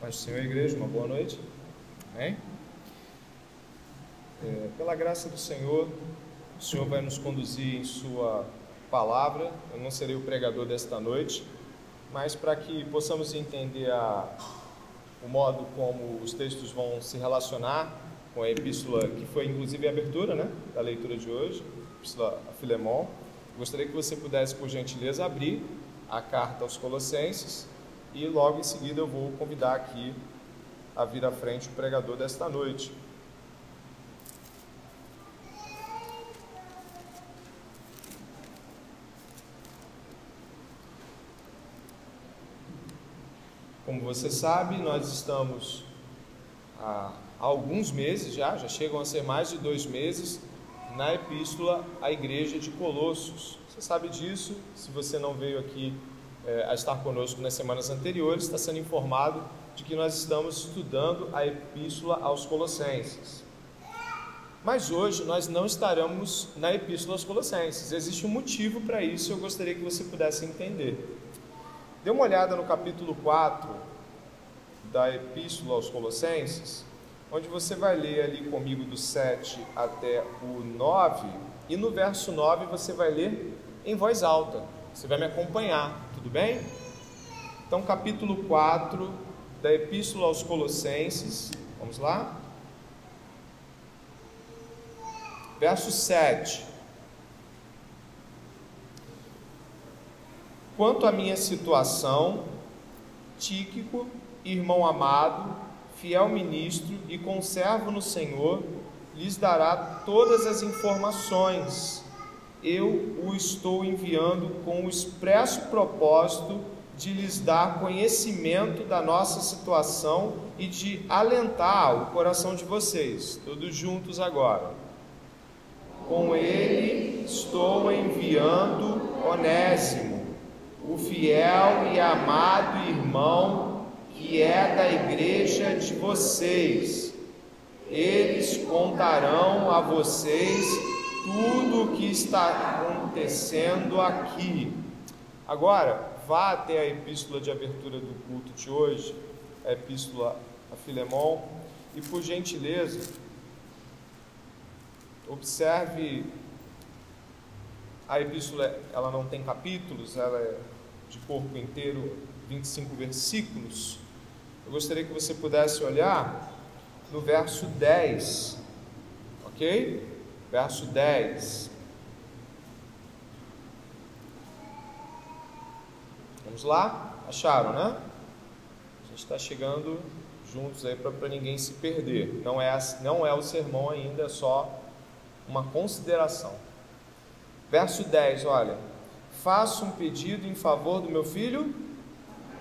Paz do Senhor, igreja, uma boa noite. Amém? É, pela graça do Senhor, o Senhor vai nos conduzir em Sua palavra. Eu não serei o pregador desta noite, mas para que possamos entender a, o modo como os textos vão se relacionar com a epístola, que foi inclusive a abertura né, da leitura de hoje, a epístola a Filemon. Gostaria que você pudesse, por gentileza, abrir a carta aos Colossenses e logo em seguida eu vou convidar aqui a vir à frente o pregador desta noite. Como você sabe, nós estamos há alguns meses já, já chegam a ser mais de dois meses, na epístola à igreja de Colossos. Você sabe disso, se você não veio aqui é, a estar conosco nas semanas anteriores, está sendo informado de que nós estamos estudando a epístola aos Colossenses. Mas hoje nós não estaremos na epístola aos Colossenses. Existe um motivo para isso e eu gostaria que você pudesse entender. Dê uma olhada no capítulo 4 da epístola aos Colossenses, onde você vai ler ali comigo do 7 até o 9, e no verso 9 você vai ler em voz alta. Você vai me acompanhar, tudo bem? Então, capítulo 4 da Epístola aos Colossenses, vamos lá? Verso 7. Quanto à minha situação, Tíquico, irmão amado, fiel ministro e conservo no Senhor, lhes dará todas as informações eu o estou enviando com o expresso propósito de lhes dar conhecimento da nossa situação e de alentar o coração de vocês, todos juntos agora. Com ele estou enviando Onésimo, o fiel e amado irmão que é da igreja de vocês. Eles contarão a vocês tudo o que está acontecendo aqui. Agora, vá até a epístola de abertura do culto de hoje, a epístola a Filemon, e por gentileza, observe a epístola, ela não tem capítulos, ela é de corpo inteiro, 25 versículos. Eu gostaria que você pudesse olhar no verso 10, ok? Verso 10. Vamos lá? Acharam, né? A gente está chegando juntos aí para ninguém se perder. Não é, não é o sermão ainda, é só uma consideração. Verso 10, olha. Faço um pedido em favor do meu filho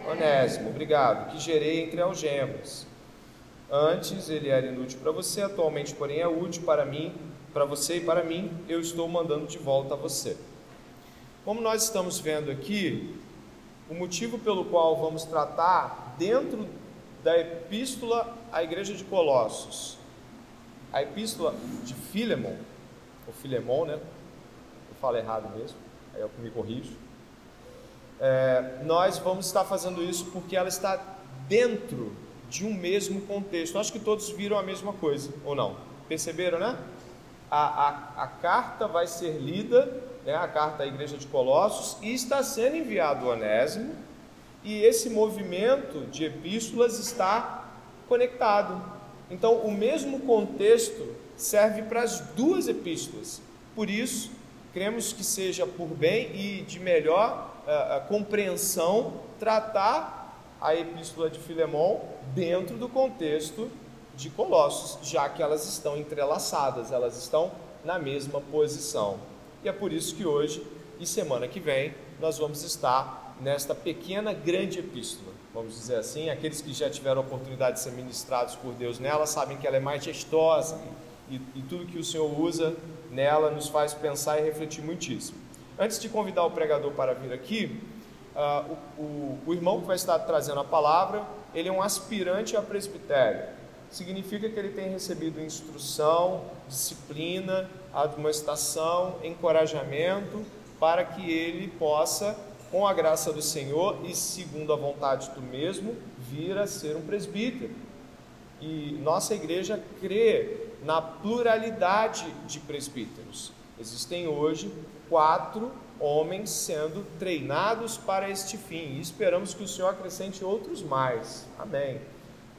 Onésimo, obrigado, que gerei entre algemas. Antes ele era inútil para você, atualmente, porém, é útil para mim para você e para mim, eu estou mandando de volta a você. Como nós estamos vendo aqui, o motivo pelo qual vamos tratar dentro da epístola à igreja de Colossos, a epístola de Filemon, ou Filemon, né? Eu falo errado mesmo, aí eu me corrijo. É, nós vamos estar fazendo isso porque ela está dentro de um mesmo contexto. Acho que todos viram a mesma coisa, ou não? Perceberam, né? A, a, a carta vai ser lida, né, a carta à igreja de Colossos, e está sendo enviado o Onésimo, e esse movimento de epístolas está conectado. Então, o mesmo contexto serve para as duas epístolas. Por isso, cremos que seja por bem e de melhor uh, compreensão tratar a epístola de Filemão dentro do contexto de Colossos, já que elas estão entrelaçadas, elas estão na mesma posição. E é por isso que hoje e semana que vem nós vamos estar nesta pequena grande epístola, vamos dizer assim. Aqueles que já tiveram a oportunidade de ser ministrados por Deus nela sabem que ela é majestosa e, e tudo que o Senhor usa nela nos faz pensar e refletir muitíssimo. Antes de convidar o pregador para vir aqui, uh, o, o, o irmão que vai estar trazendo a palavra, ele é um aspirante a presbitério significa que ele tem recebido instrução, disciplina, admoestação, encorajamento, para que ele possa com a graça do Senhor e segundo a vontade do mesmo, vir a ser um presbítero. E nossa igreja crê na pluralidade de presbíteros. Existem hoje quatro homens sendo treinados para este fim e esperamos que o Senhor acrescente outros mais. Amém.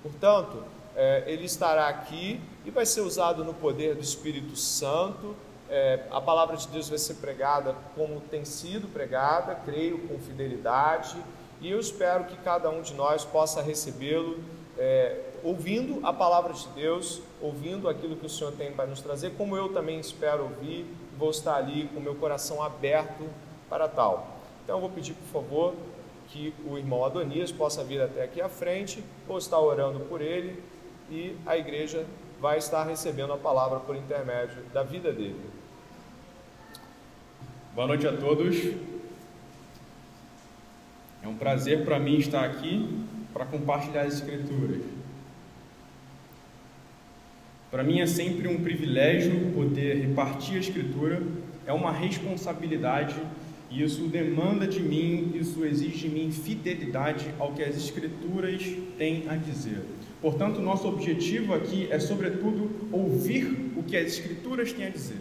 Portanto, é, ele estará aqui e vai ser usado no poder do Espírito Santo. É, a palavra de Deus vai ser pregada como tem sido pregada, creio com fidelidade, e eu espero que cada um de nós possa recebê-lo é, ouvindo a palavra de Deus, ouvindo aquilo que o Senhor tem para nos trazer, como eu também espero ouvir, vou estar ali com meu coração aberto para tal. Então eu vou pedir, por favor, que o irmão Adonias possa vir até aqui à frente, vou estar orando por ele e a igreja vai estar recebendo a palavra por intermédio da vida dele. Boa noite a todos. É um prazer para mim estar aqui para compartilhar as Escrituras. Para mim é sempre um privilégio poder repartir a Escritura, é uma responsabilidade e isso demanda de mim, isso exige de mim fidelidade ao que as Escrituras têm a dizer. Portanto, nosso objetivo aqui é, sobretudo, ouvir o que as Escrituras têm a dizer.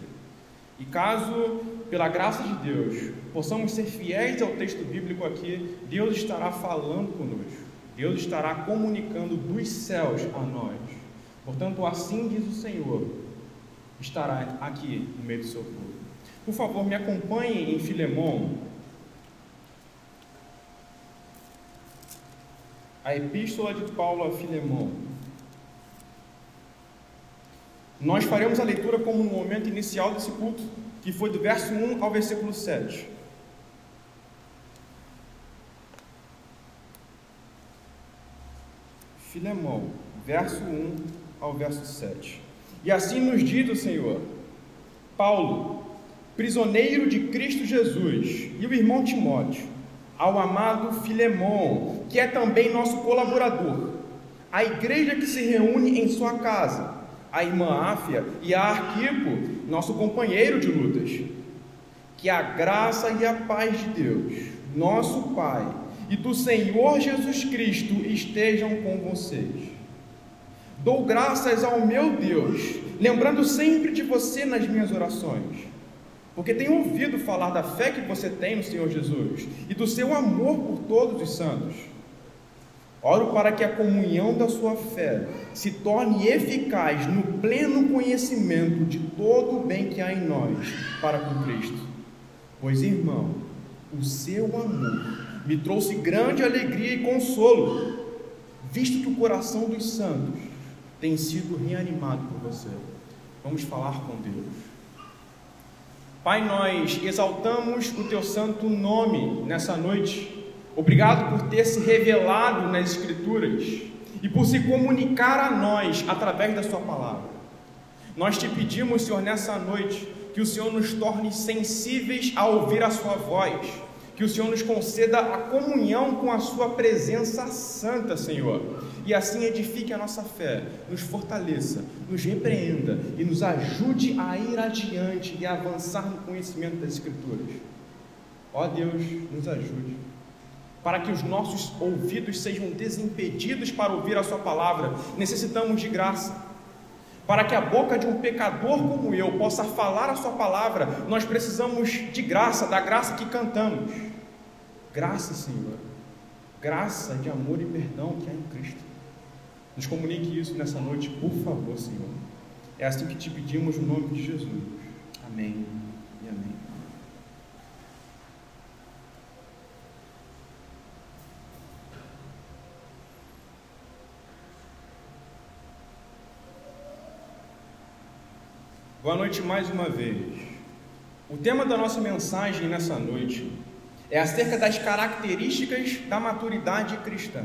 E caso, pela graça de Deus, possamos ser fiéis ao texto bíblico aqui, Deus estará falando conosco, Deus estará comunicando dos céus a nós. Portanto, assim diz o Senhor, estará aqui no meio do seu povo. Por favor, me acompanhem em Filemão, a epístola de Paulo a Filemão. Nós faremos a leitura como no momento inicial desse culto, que foi do verso 1 ao versículo 7. Filemão, verso 1 ao verso 7. E assim nos diz o Senhor: Paulo, prisioneiro de Cristo Jesus, e o irmão Timóteo, ao amado Filemão, que é também nosso colaborador, a igreja que se reúne em sua casa, a irmã Áfia e a Arquipo, nosso companheiro de lutas. Que a graça e a paz de Deus, nosso Pai, e do Senhor Jesus Cristo estejam com vocês. Dou graças ao meu Deus, lembrando sempre de você nas minhas orações porque tenho ouvido falar da fé que você tem no Senhor Jesus e do seu amor por todos os santos. Oro para que a comunhão da sua fé se torne eficaz no pleno conhecimento de todo o bem que há em nós para com Cristo. Pois, irmão, o seu amor me trouxe grande alegria e consolo, visto que o coração dos santos tem sido reanimado por você. Vamos falar com Deus. Pai, nós exaltamos o teu santo nome nessa noite. Obrigado por ter se revelado nas Escrituras e por se comunicar a nós através da Sua palavra. Nós te pedimos, Senhor, nessa noite, que o Senhor nos torne sensíveis a ouvir a Sua voz, que o Senhor nos conceda a comunhão com a Sua presença santa, Senhor e assim edifique a nossa fé, nos fortaleça, nos repreenda e nos ajude a ir adiante e avançar no conhecimento das Escrituras. Ó Deus, nos ajude, para que os nossos ouvidos sejam desimpedidos para ouvir a Sua palavra, necessitamos de graça. Para que a boca de um pecador como eu possa falar a Sua palavra, nós precisamos de graça, da graça que cantamos. Graça, Senhor, graça de amor e perdão que há em Cristo. Nos comunique isso nessa noite, por favor, Senhor. É assim que te pedimos no nome de Jesus. Amém e amém. Boa noite mais uma vez. O tema da nossa mensagem nessa noite é acerca das características da maturidade cristã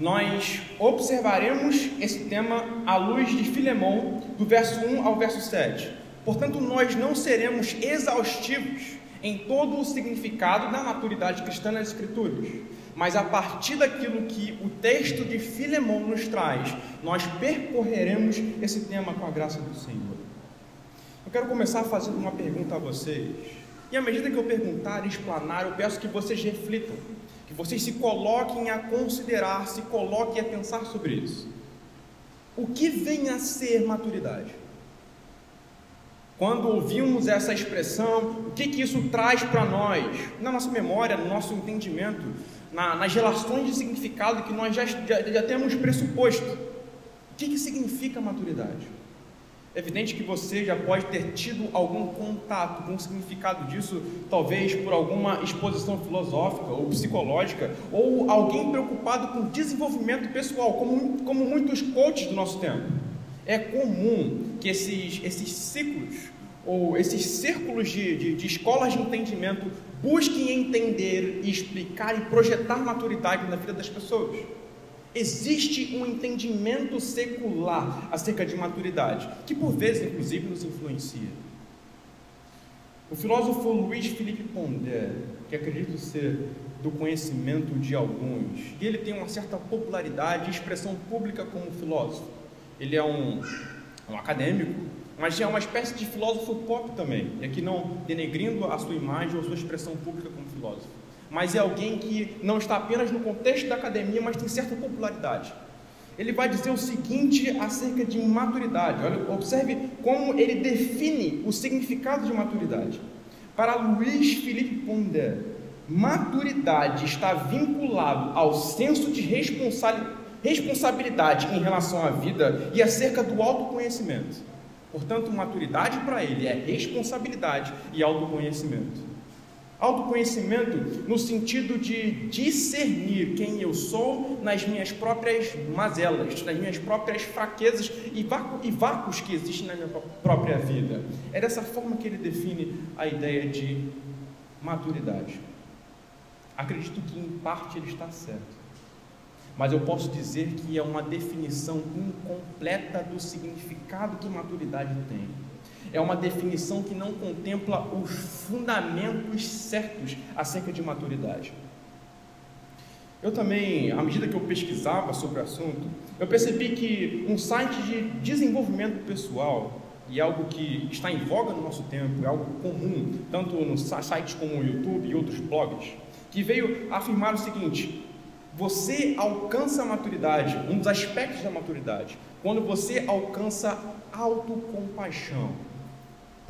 nós observaremos esse tema à luz de Filemão, do verso 1 ao verso 7. Portanto, nós não seremos exaustivos em todo o significado da maturidade cristã nas Escrituras, mas a partir daquilo que o texto de Filemão nos traz, nós percorreremos esse tema com a graça do Senhor. Eu quero começar fazendo uma pergunta a vocês. E à medida que eu perguntar e explanar, eu peço que vocês reflitam, que vocês se coloquem a considerar, se coloquem a pensar sobre isso. O que vem a ser maturidade? Quando ouvimos essa expressão, o que, que isso traz para nós, na nossa memória, no nosso entendimento, na, nas relações de significado que nós já, já, já temos pressuposto? O que, que significa maturidade? Evidente que você já pode ter tido algum contato com o significado disso, talvez por alguma exposição filosófica ou psicológica, ou alguém preocupado com desenvolvimento pessoal, como, como muitos coaches do nosso tempo. É comum que esses, esses ciclos ou esses círculos de, de, de escolas de entendimento busquem entender explicar e projetar maturidade na vida das pessoas. Existe um entendimento secular acerca de maturidade, que por vezes, inclusive, nos influencia. O filósofo Luiz Felipe Pondé, que acredito ser do conhecimento de alguns, e ele tem uma certa popularidade e expressão pública como filósofo. Ele é um, um acadêmico, mas é uma espécie de filósofo pop também, e aqui não denegrindo a sua imagem ou sua expressão pública como filósofo mas é alguém que não está apenas no contexto da academia, mas tem certa popularidade. Ele vai dizer o seguinte acerca de maturidade. Olha, observe como ele define o significado de maturidade. Para Luiz Felipe Pondé, maturidade está vinculado ao senso de responsabilidade em relação à vida e acerca do autoconhecimento. Portanto, maturidade para ele é responsabilidade e autoconhecimento. Autoconhecimento no sentido de discernir quem eu sou nas minhas próprias mazelas, nas minhas próprias fraquezas e, e vácuos que existem na minha própria vida. É dessa forma que ele define a ideia de maturidade. Acredito que em parte ele está certo. Mas eu posso dizer que é uma definição incompleta do significado que maturidade tem é uma definição que não contempla os fundamentos certos acerca de maturidade. Eu também, à medida que eu pesquisava sobre o assunto, eu percebi que um site de desenvolvimento pessoal, e algo que está em voga no nosso tempo, é algo comum, tanto nos sites como o YouTube e outros blogs, que veio afirmar o seguinte: você alcança a maturidade, um dos aspectos da maturidade, quando você alcança autocompaixão.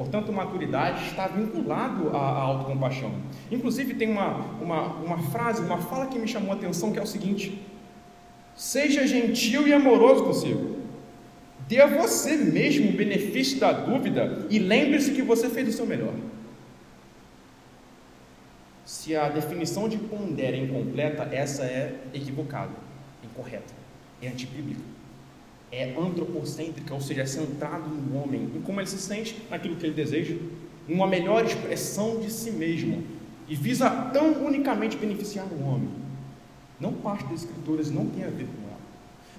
Portanto, maturidade está vinculado à, à autocompaixão. Inclusive, tem uma, uma, uma frase, uma fala que me chamou a atenção, que é o seguinte: Seja gentil e amoroso consigo. Dê a você mesmo o benefício da dúvida e lembre-se que você fez o seu melhor. Se a definição de pondera é incompleta, essa é equivocada, incorreta, é antibíblica é antropocêntrica, ou seja, é centrado no homem, em como ele se sente, naquilo que ele deseja, uma melhor expressão de si mesmo, e visa tão unicamente beneficiar o homem. Não parte das escrituras, não tem a ver com ela.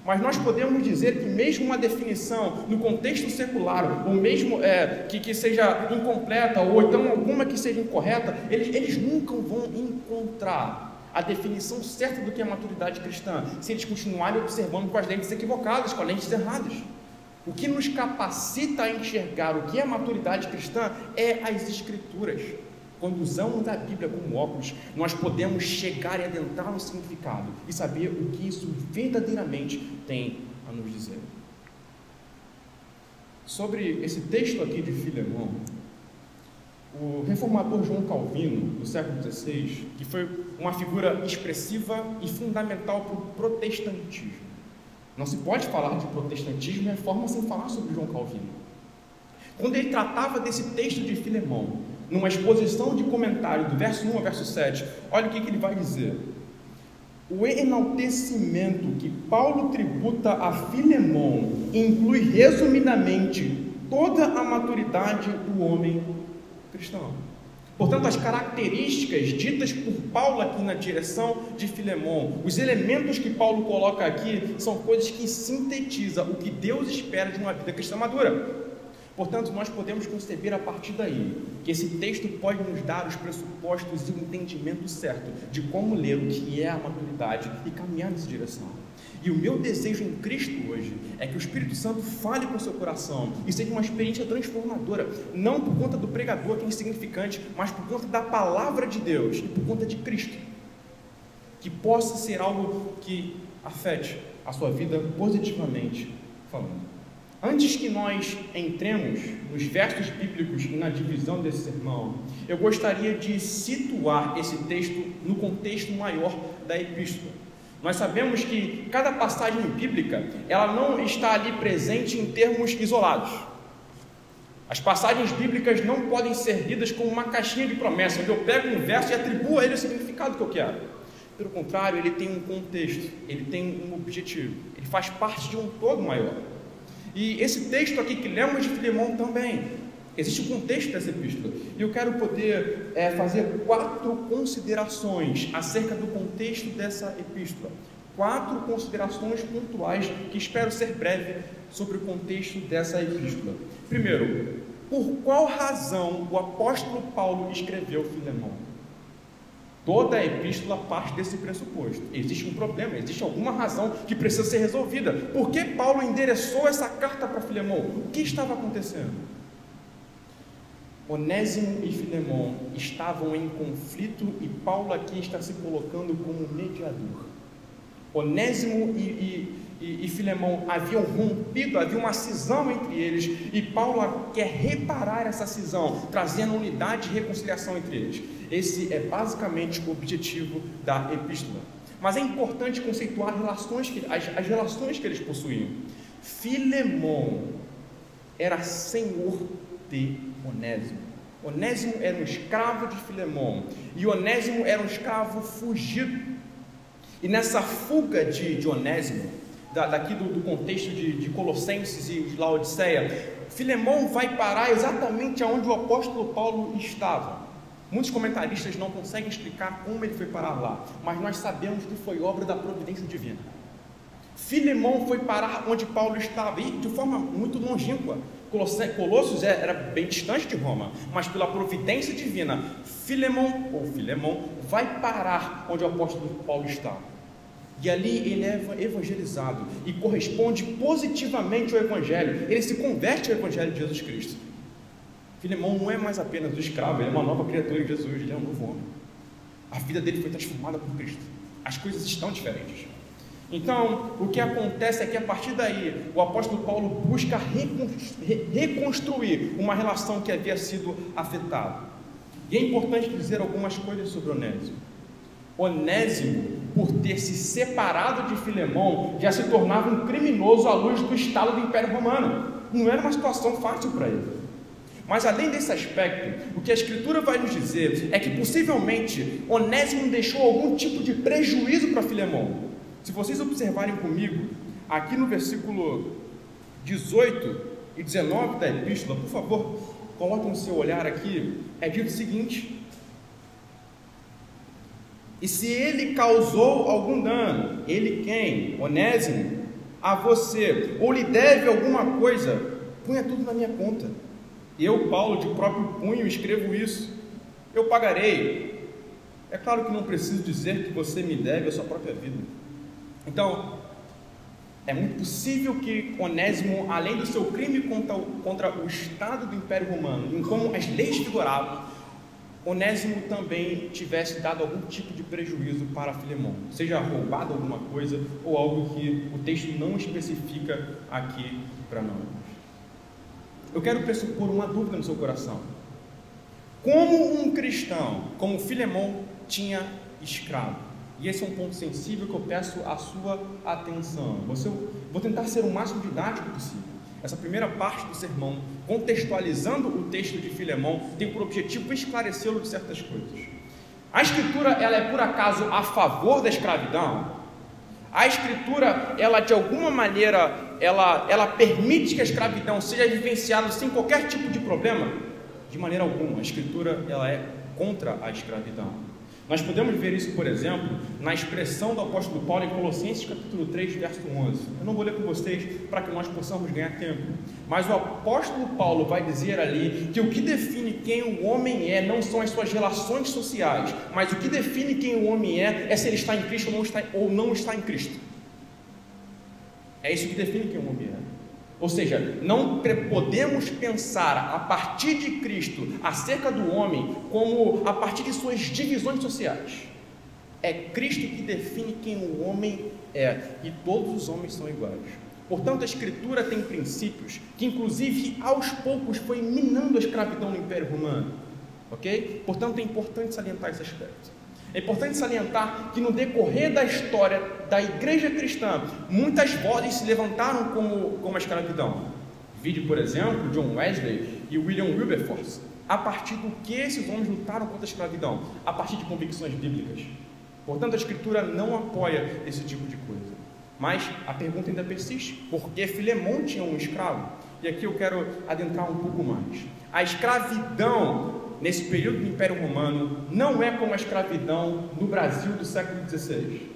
Mas nós podemos dizer que mesmo uma definição no contexto secular, ou mesmo é, que, que seja incompleta, ou então alguma que seja incorreta, eles, eles nunca vão encontrar a definição certa do que é maturidade cristã, se eles continuarem observando com as lentes equivocadas, com as lentes erradas. O que nos capacita a enxergar o que é maturidade cristã é as Escrituras. Quando usamos a Bíblia como óculos, nós podemos chegar e adentrar no significado e saber o que isso verdadeiramente tem a nos dizer. Sobre esse texto aqui de Filemão, o reformador João Calvino, do século XVI, que foi uma figura expressiva e fundamental para o protestantismo. Não se pode falar de protestantismo e reforma sem falar sobre João Calvino. Quando ele tratava desse texto de Filemão, numa exposição de comentário do verso 1 ao verso 7, olha o que, que ele vai dizer. O enaltecimento que Paulo tributa a Filemão inclui resumidamente toda a maturidade do homem cristão. Portanto, as características ditas por Paulo aqui na direção de Filemão, os elementos que Paulo coloca aqui, são coisas que sintetizam o que Deus espera de uma vida cristã madura. Portanto, nós podemos conceber a partir daí que esse texto pode nos dar os pressupostos e o entendimento certo de como ler o que é a maturidade e caminhar nessa direção. E o meu desejo em Cristo hoje é que o Espírito Santo fale com o seu coração e seja uma experiência transformadora, não por conta do pregador que é insignificante, mas por conta da palavra de Deus e por conta de Cristo. Que possa ser algo que afete a sua vida positivamente falando. Antes que nós entremos nos versos bíblicos e na divisão desse sermão, eu gostaria de situar esse texto no contexto maior da epístola. Nós sabemos que cada passagem bíblica, ela não está ali presente em termos isolados. As passagens bíblicas não podem ser lidas como uma caixinha de promessa, onde eu pego um verso e atribuo a ele o significado que eu quero. Pelo contrário, ele tem um contexto, ele tem um objetivo, ele faz parte de um todo maior. E esse texto aqui que lemos de Filemão também, existe um contexto dessa epístola. E eu quero poder é, fazer quatro considerações acerca do contexto dessa epístola. Quatro considerações pontuais que espero ser breve sobre o contexto dessa epístola. Primeiro, por qual razão o apóstolo Paulo escreveu Filemão? Toda a epístola parte desse pressuposto. Existe um problema, existe alguma razão que precisa ser resolvida. Por que Paulo endereçou essa carta para Filemão? O que estava acontecendo? Onésimo e Filemão estavam em conflito e Paulo aqui está se colocando como mediador. Onésimo e, e, e, e Filemão haviam rompido, havia uma cisão entre eles, e Paulo quer reparar essa cisão, trazendo unidade e reconciliação entre eles. Esse é basicamente o objetivo da epístola. Mas é importante conceituar relações que, as, as relações que eles possuíam. Filemão era senhor de Onésimo. Onésimo era um escravo de Filemão e Onésimo era um escravo fugido. E nessa fuga de, de Onésimo, da, daqui do, do contexto de, de, Colossenses e de Laodiceia, Filemão vai parar exatamente aonde o apóstolo Paulo estava. Muitos comentaristas não conseguem explicar como ele foi parar lá, mas nós sabemos que foi obra da providência divina. Filemão foi parar onde Paulo estava, e de forma muito longínqua. Colossos é, era bem distante de Roma, mas pela providência divina, Filemão ou Filemão vai parar onde o apóstolo Paulo estava. E ali ele é evangelizado e corresponde positivamente ao Evangelho. Ele se converte ao Evangelho de Jesus Cristo. Filemão não é mais apenas o escravo, ele é uma nova criatura em Jesus, ele é um novo homem. A vida dele foi transformada por Cristo. As coisas estão diferentes. Então, o que acontece é que a partir daí, o apóstolo Paulo busca reconstruir uma relação que havia sido afetada. E é importante dizer algumas coisas sobre Onésimo. Onésimo, por ter se separado de Filemão, já se tornava um criminoso à luz do Estado do Império Romano. Não era uma situação fácil para ele. Mas além desse aspecto, o que a Escritura vai nos dizer é que possivelmente Onésimo deixou algum tipo de prejuízo para Filemão. Se vocês observarem comigo, aqui no versículo 18 e 19 da epístola, por favor, coloquem o seu olhar aqui, é dito o seguinte: E se ele causou algum dano, ele quem? Onésimo, a você, ou lhe deve alguma coisa, ponha tudo na minha conta. Eu, Paulo, de próprio punho, escrevo isso. Eu pagarei. É claro que não preciso dizer que você me deve a sua própria vida. Então, é muito possível que Onésimo, além do seu crime contra, contra o Estado do Império Romano, em como as leis vigoravam, Onésimo também tivesse dado algum tipo de prejuízo para Filemão, seja roubado alguma coisa ou algo que o texto não especifica aqui para nós. Eu quero pressupor uma dúvida no seu coração. Como um cristão, como Filemão, tinha escravo? E esse é um ponto sensível que eu peço a sua atenção. Você, vou tentar ser o máximo didático possível. Essa primeira parte do sermão, contextualizando o texto de Filemão, tem por objetivo esclarecê-lo de certas coisas. A escritura, ela é por acaso a favor da escravidão? A escritura, ela de alguma maneira, ela, ela permite que a escravidão seja vivenciada sem qualquer tipo de problema? De maneira alguma. A escritura, ela é contra a escravidão. Nós podemos ver isso, por exemplo, na expressão do apóstolo Paulo em Colossenses capítulo 3, verso 11. Eu não vou ler com vocês para que nós possamos ganhar tempo. Mas o apóstolo Paulo vai dizer ali que o que define quem o homem é não são as suas relações sociais, mas o que define quem o homem é é se ele está em Cristo ou não está, ou não está em Cristo. É isso que define quem o homem é. Ou seja, não podemos pensar a partir de Cristo acerca do homem como a partir de suas divisões sociais. É Cristo que define quem o homem é, e todos os homens são iguais. Portanto, a Escritura tem princípios que, inclusive, aos poucos foi minando a escravidão no Império Romano. Ok? Portanto, é importante salientar esse aspecto. É importante salientar que no decorrer da história da igreja cristã, muitas vozes se levantaram como, como a escravidão. Vide, por exemplo, John Wesley e William Wilberforce. A partir do que esses homens lutaram contra a escravidão? A partir de convicções bíblicas. Portanto, a Escritura não apoia esse tipo de coisa. Mas a pergunta ainda persiste: por que Filemão tinha um escravo? E aqui eu quero adentrar um pouco mais. A escravidão nesse período do Império Romano, não é como a escravidão no Brasil do século XVI.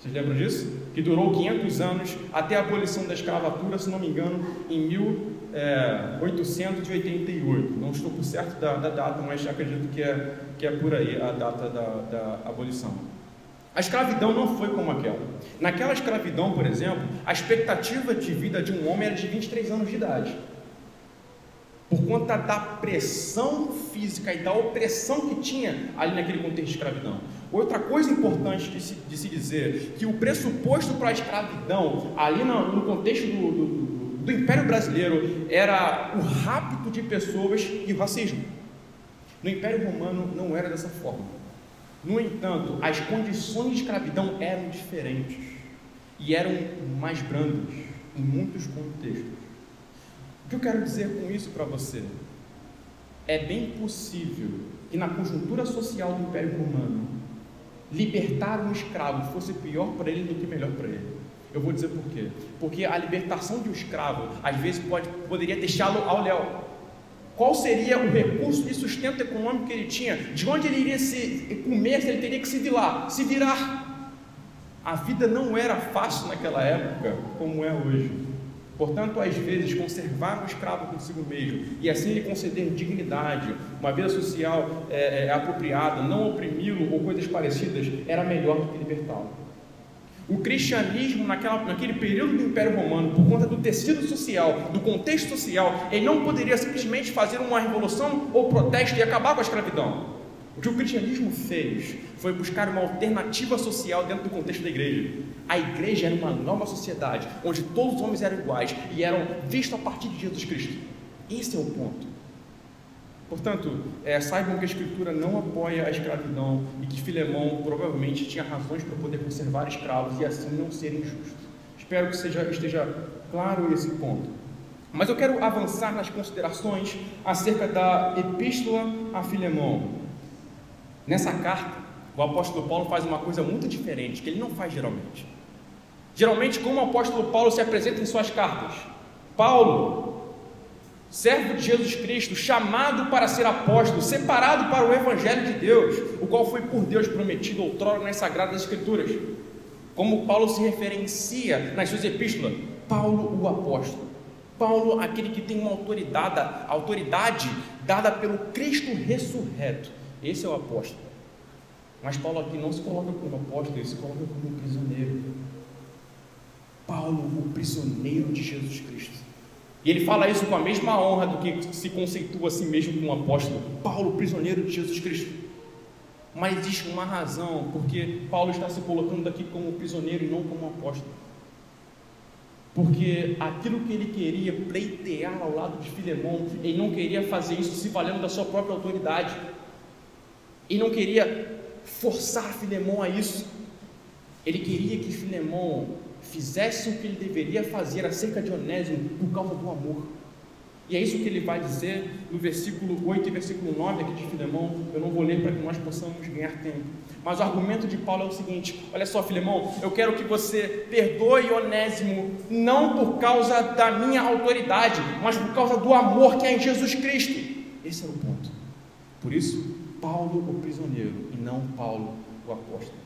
Vocês lembram disso? Que durou 500 anos até a abolição da escravatura, se não me engano, em 1888. Não estou por certo da, da data, mas acredito que é, que é por aí a data da, da abolição. A escravidão não foi como aquela. Naquela escravidão, por exemplo, a expectativa de vida de um homem era de 23 anos de idade por conta da pressão física e da opressão que tinha ali naquele contexto de escravidão. Outra coisa importante de se, de se dizer, que o pressuposto para a escravidão, ali no, no contexto do, do, do, Império Brasileiro, era o rapto de pessoas e o racismo. No Império Romano não era dessa forma. No entanto, as condições de escravidão eram diferentes e eram mais brandas em muitos contextos que eu quero dizer com isso para você? É bem possível que na conjuntura social do Império Romano, libertar um escravo fosse pior para ele do que melhor para ele. Eu vou dizer por quê. Porque a libertação de um escravo, às vezes, pode, poderia deixá-lo ao léu. Qual seria o recurso de sustento econômico que ele tinha? De onde ele iria se comer se ele teria que se virar? Se virar. A vida não era fácil naquela época como é hoje. Portanto, às vezes, conservar um escravo consigo mesmo e assim lhe conceder dignidade, uma vida social é, é, apropriada, não oprimi-lo ou coisas parecidas, era melhor do que libertá-lo. O cristianismo, naquela, naquele período do Império Romano, por conta do tecido social, do contexto social, ele não poderia simplesmente fazer uma revolução ou protesto e acabar com a escravidão. O que o cristianismo fez foi buscar uma alternativa social dentro do contexto da igreja. A igreja era uma nova sociedade, onde todos os homens eram iguais e eram vistos a partir de Jesus Cristo. Esse é o ponto. Portanto, é, saibam que a Escritura não apoia a escravidão e que Filemão provavelmente tinha razões para poder conservar escravos e assim não ser injusto. Espero que seja, esteja claro esse ponto. Mas eu quero avançar nas considerações acerca da Epístola a Filemão. Nessa carta, o apóstolo Paulo faz uma coisa muito diferente, que ele não faz geralmente. Geralmente, como o apóstolo Paulo se apresenta em suas cartas? Paulo, servo de Jesus Cristo, chamado para ser apóstolo, separado para o evangelho de Deus, o qual foi por Deus prometido outrora nas sagradas escrituras. Como Paulo se referencia nas suas epístolas, Paulo o apóstolo. Paulo, aquele que tem uma autoridade, autoridade dada pelo Cristo ressurreto esse é o apóstolo. Mas Paulo aqui não se coloca como apóstolo, ele se coloca como prisioneiro. Paulo, o prisioneiro de Jesus Cristo. E ele fala isso com a mesma honra do que se conceitua a si mesmo como apóstolo. Paulo, prisioneiro de Jesus Cristo. Mas existe uma razão porque Paulo está se colocando aqui como prisioneiro e não como apóstolo. Porque aquilo que ele queria pleitear ao lado de Filemão, ele não queria fazer isso se valendo da sua própria autoridade e não queria forçar Filemão a isso. Ele queria que Filemão fizesse o que ele deveria fazer acerca de Onésimo por causa do amor. E é isso que ele vai dizer no versículo 8 e versículo 9 aqui de Filemão. Eu não vou ler para que nós possamos ganhar tempo. Mas o argumento de Paulo é o seguinte: olha só, Filemão, eu quero que você perdoe Onésimo, não por causa da minha autoridade, mas por causa do amor que há em Jesus Cristo. Esse era o ponto. Por isso, Paulo, o prisioneiro, em não Paulo, o apóstolo.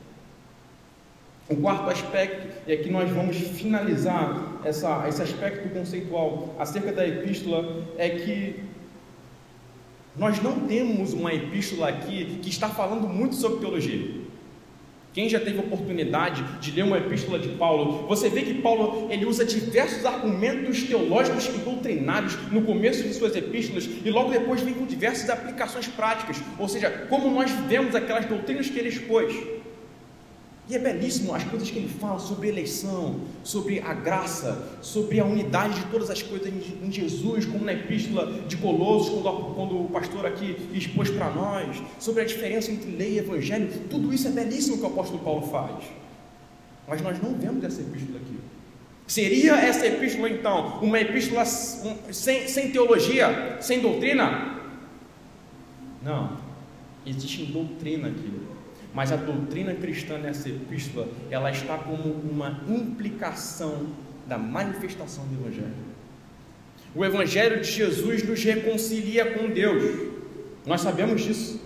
O quarto aspecto, e aqui nós vamos finalizar essa, esse aspecto conceitual acerca da epístola, é que nós não temos uma epístola aqui que está falando muito sobre teologia. Quem já teve oportunidade de ler uma epístola de Paulo, você vê que Paulo ele usa diversos argumentos teológicos e doutrinários no começo de suas epístolas e logo depois vem com diversas aplicações práticas, ou seja, como nós vivemos aquelas doutrinas que ele expôs. E é belíssimo as coisas que ele fala sobre eleição, sobre a graça, sobre a unidade de todas as coisas em Jesus, como na epístola de Colossos, quando, quando o pastor aqui expôs para nós, sobre a diferença entre lei e evangelho. Tudo isso é belíssimo que o apóstolo Paulo faz. Mas nós não vemos essa epístola aqui. Seria essa epístola, então, uma epístola sem, sem teologia, sem doutrina? Não. Existe doutrina aqui. Mas a doutrina cristã nessa epístola, ela está como uma implicação da manifestação do Evangelho. O Evangelho de Jesus nos reconcilia com Deus, nós sabemos disso.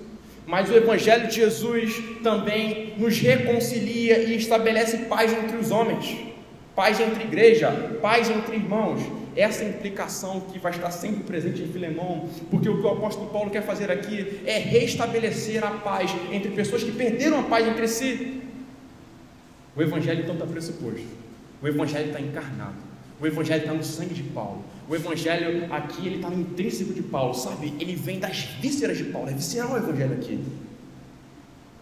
Mas o Evangelho de Jesus também nos reconcilia e estabelece paz entre os homens, paz entre igreja, paz entre irmãos essa implicação que vai estar sempre presente em Filemão, porque o que o apóstolo Paulo quer fazer aqui é restabelecer a paz entre pessoas que perderam a paz entre si. O Evangelho então está pressuposto, o Evangelho está encarnado, o Evangelho está no sangue de Paulo, o Evangelho aqui ele está no intrínseco de Paulo, sabe? Ele vem das vísceras de Paulo, é visceral o Evangelho aqui.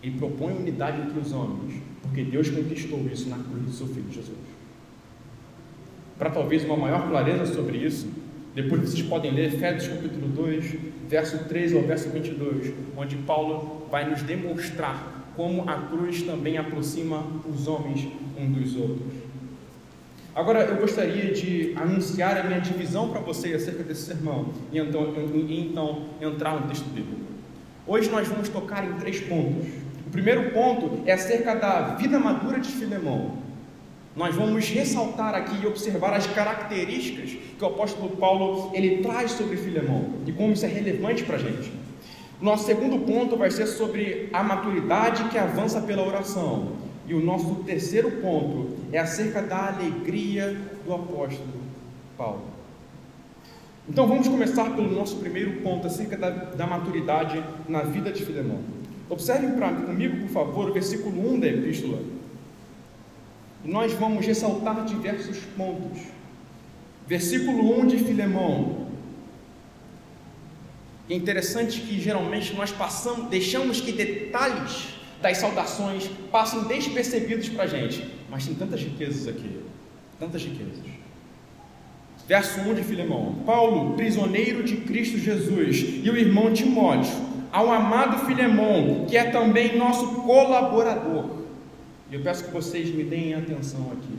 Ele propõe unidade entre os homens, porque Deus conquistou isso na cruz do seu Filho Jesus para talvez uma maior clareza sobre isso, depois vocês podem ler Efésios capítulo 2, verso 13 ao verso 22, onde Paulo vai nos demonstrar como a cruz também aproxima os homens um dos outros. Agora eu gostaria de anunciar a minha divisão para vocês acerca desse sermão e então, e então entrar no texto bíblico. Hoje nós vamos tocar em três pontos. O primeiro ponto é acerca da vida madura de Filemão nós vamos ressaltar aqui e observar as características que o apóstolo Paulo ele traz sobre Filemão e como isso é relevante para a gente. Nosso segundo ponto vai ser sobre a maturidade que avança pela oração. E o nosso terceiro ponto é acerca da alegria do apóstolo Paulo. Então vamos começar pelo nosso primeiro ponto acerca da, da maturidade na vida de Filemão. Observem comigo, por favor, o versículo 1 da epístola nós vamos ressaltar diversos pontos. Versículo 1 de Filemão. É interessante que geralmente nós passamos, deixamos que detalhes das saudações passem despercebidos para a gente, mas tem tantas riquezas aqui, tantas riquezas. Verso 1 de Filemão: Paulo, prisioneiro de Cristo Jesus, e o irmão Timóteo, ao amado Filemão, que é também nosso colaborador e eu peço que vocês me deem atenção aqui.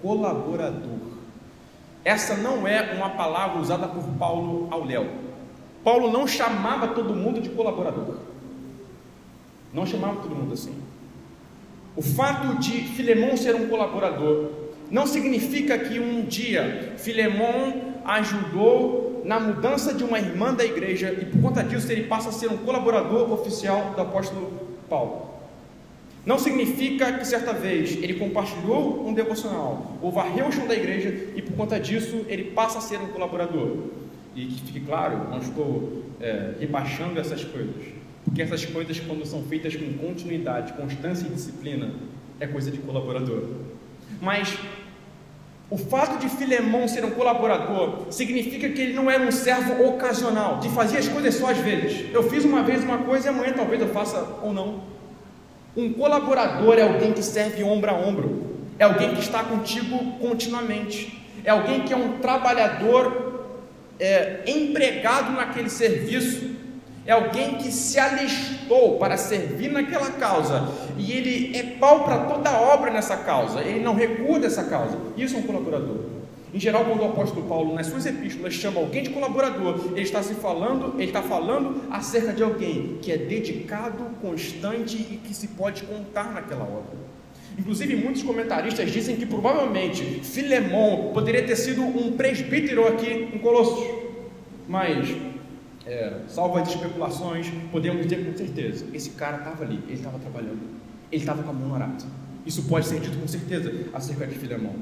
Colaborador. Essa não é uma palavra usada por Paulo ao Léo. Paulo não chamava todo mundo de colaborador. Não chamava todo mundo assim. O fato de Filemão ser um colaborador não significa que um dia Filemão ajudou na mudança de uma irmã da igreja e por conta disso ele passa a ser um colaborador oficial do apóstolo Paulo. Não significa que certa vez ele compartilhou um devocional ou varreu o chão da igreja e por conta disso ele passa a ser um colaborador. E que fique claro, não estou é, rebaixando essas coisas, porque essas coisas, quando são feitas com continuidade, constância e disciplina, é coisa de colaborador. Mas o fato de Filemão ser um colaborador significa que ele não era um servo ocasional, que fazia as coisas só às vezes. Eu fiz uma vez uma coisa e amanhã talvez eu faça ou não. Um colaborador é alguém que serve ombro a ombro, é alguém que está contigo continuamente, é alguém que é um trabalhador é, empregado naquele serviço, é alguém que se alistou para servir naquela causa. E ele é pau para toda obra nessa causa, ele não recua dessa causa. Isso é um colaborador. Em geral, quando o apóstolo Paulo, nas suas epístolas, chama alguém de colaborador, ele está se falando, ele está falando acerca de alguém que é dedicado, constante e que se pode contar naquela obra. Inclusive, muitos comentaristas dizem que provavelmente Filemão poderia ter sido um presbítero aqui em Colossos, mas é, salvo as especulações, podemos dizer com certeza: esse cara estava ali, ele estava trabalhando, ele estava com a mão no. Isso pode ser dito com certeza acerca de Filemão.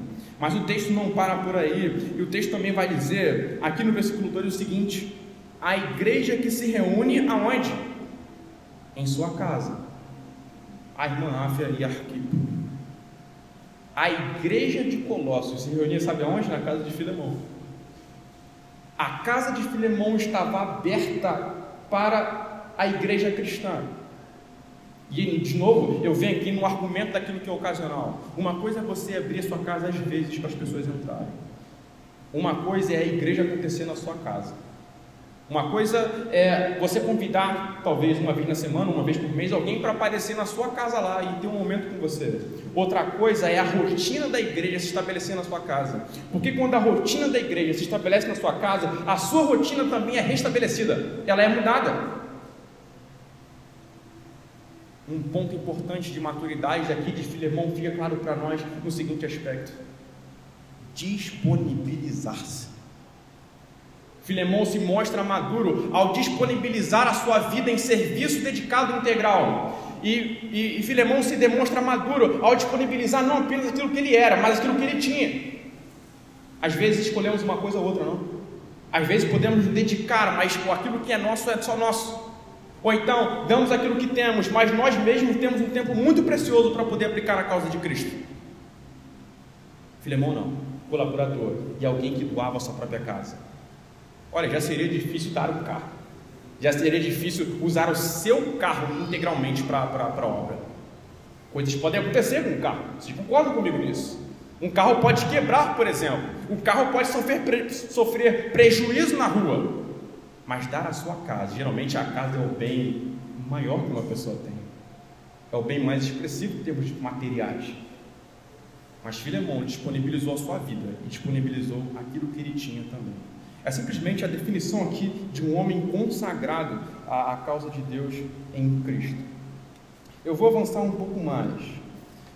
Mas o texto não para por aí, e o texto também vai dizer, aqui no versículo 2, o seguinte: a igreja que se reúne aonde? Em sua casa. A irmã Áfia e Arquipo. A igreja de Colossos se reunia, sabe aonde? Na casa de Filemão. A casa de Filemão estava aberta para a igreja cristã. E de novo, eu venho aqui no argumento daquilo que é ocasional. Uma coisa é você abrir a sua casa às vezes para as pessoas entrarem. Uma coisa é a igreja acontecer na sua casa. Uma coisa é você convidar, talvez uma vez na semana, uma vez por mês, alguém para aparecer na sua casa lá e ter um momento com você. Outra coisa é a rotina da igreja se estabelecer na sua casa. Porque quando a rotina da igreja se estabelece na sua casa, a sua rotina também é restabelecida, ela é mudada. Um ponto importante de maturidade aqui de Filemão fica claro para nós no seguinte aspecto: disponibilizar-se. Filemão se mostra maduro ao disponibilizar a sua vida em serviço dedicado integral. E, e, e Filemão se demonstra maduro ao disponibilizar não apenas aquilo que ele era, mas aquilo que ele tinha. Às vezes escolhemos uma coisa ou outra, não. Às vezes podemos nos dedicar, mas aquilo que é nosso é só nosso. Ou então, damos aquilo que temos, mas nós mesmos temos um tempo muito precioso para poder aplicar a causa de Cristo. Filemão não, colaborador e alguém que doava a sua própria casa. Olha, já seria difícil dar um carro, já seria difícil usar o seu carro integralmente para a obra. Coisas podem acontecer com o carro, vocês concordam comigo nisso? Um carro pode quebrar, por exemplo, o carro pode sofrer, sofrer prejuízo na rua, mas dar a sua casa, geralmente a casa é o bem maior que uma pessoa tem. É o bem mais expressivo em termos materiais. Mas Filemão disponibilizou a sua vida e disponibilizou aquilo que ele tinha também. É simplesmente a definição aqui de um homem consagrado à, à causa de Deus em Cristo. Eu vou avançar um pouco mais.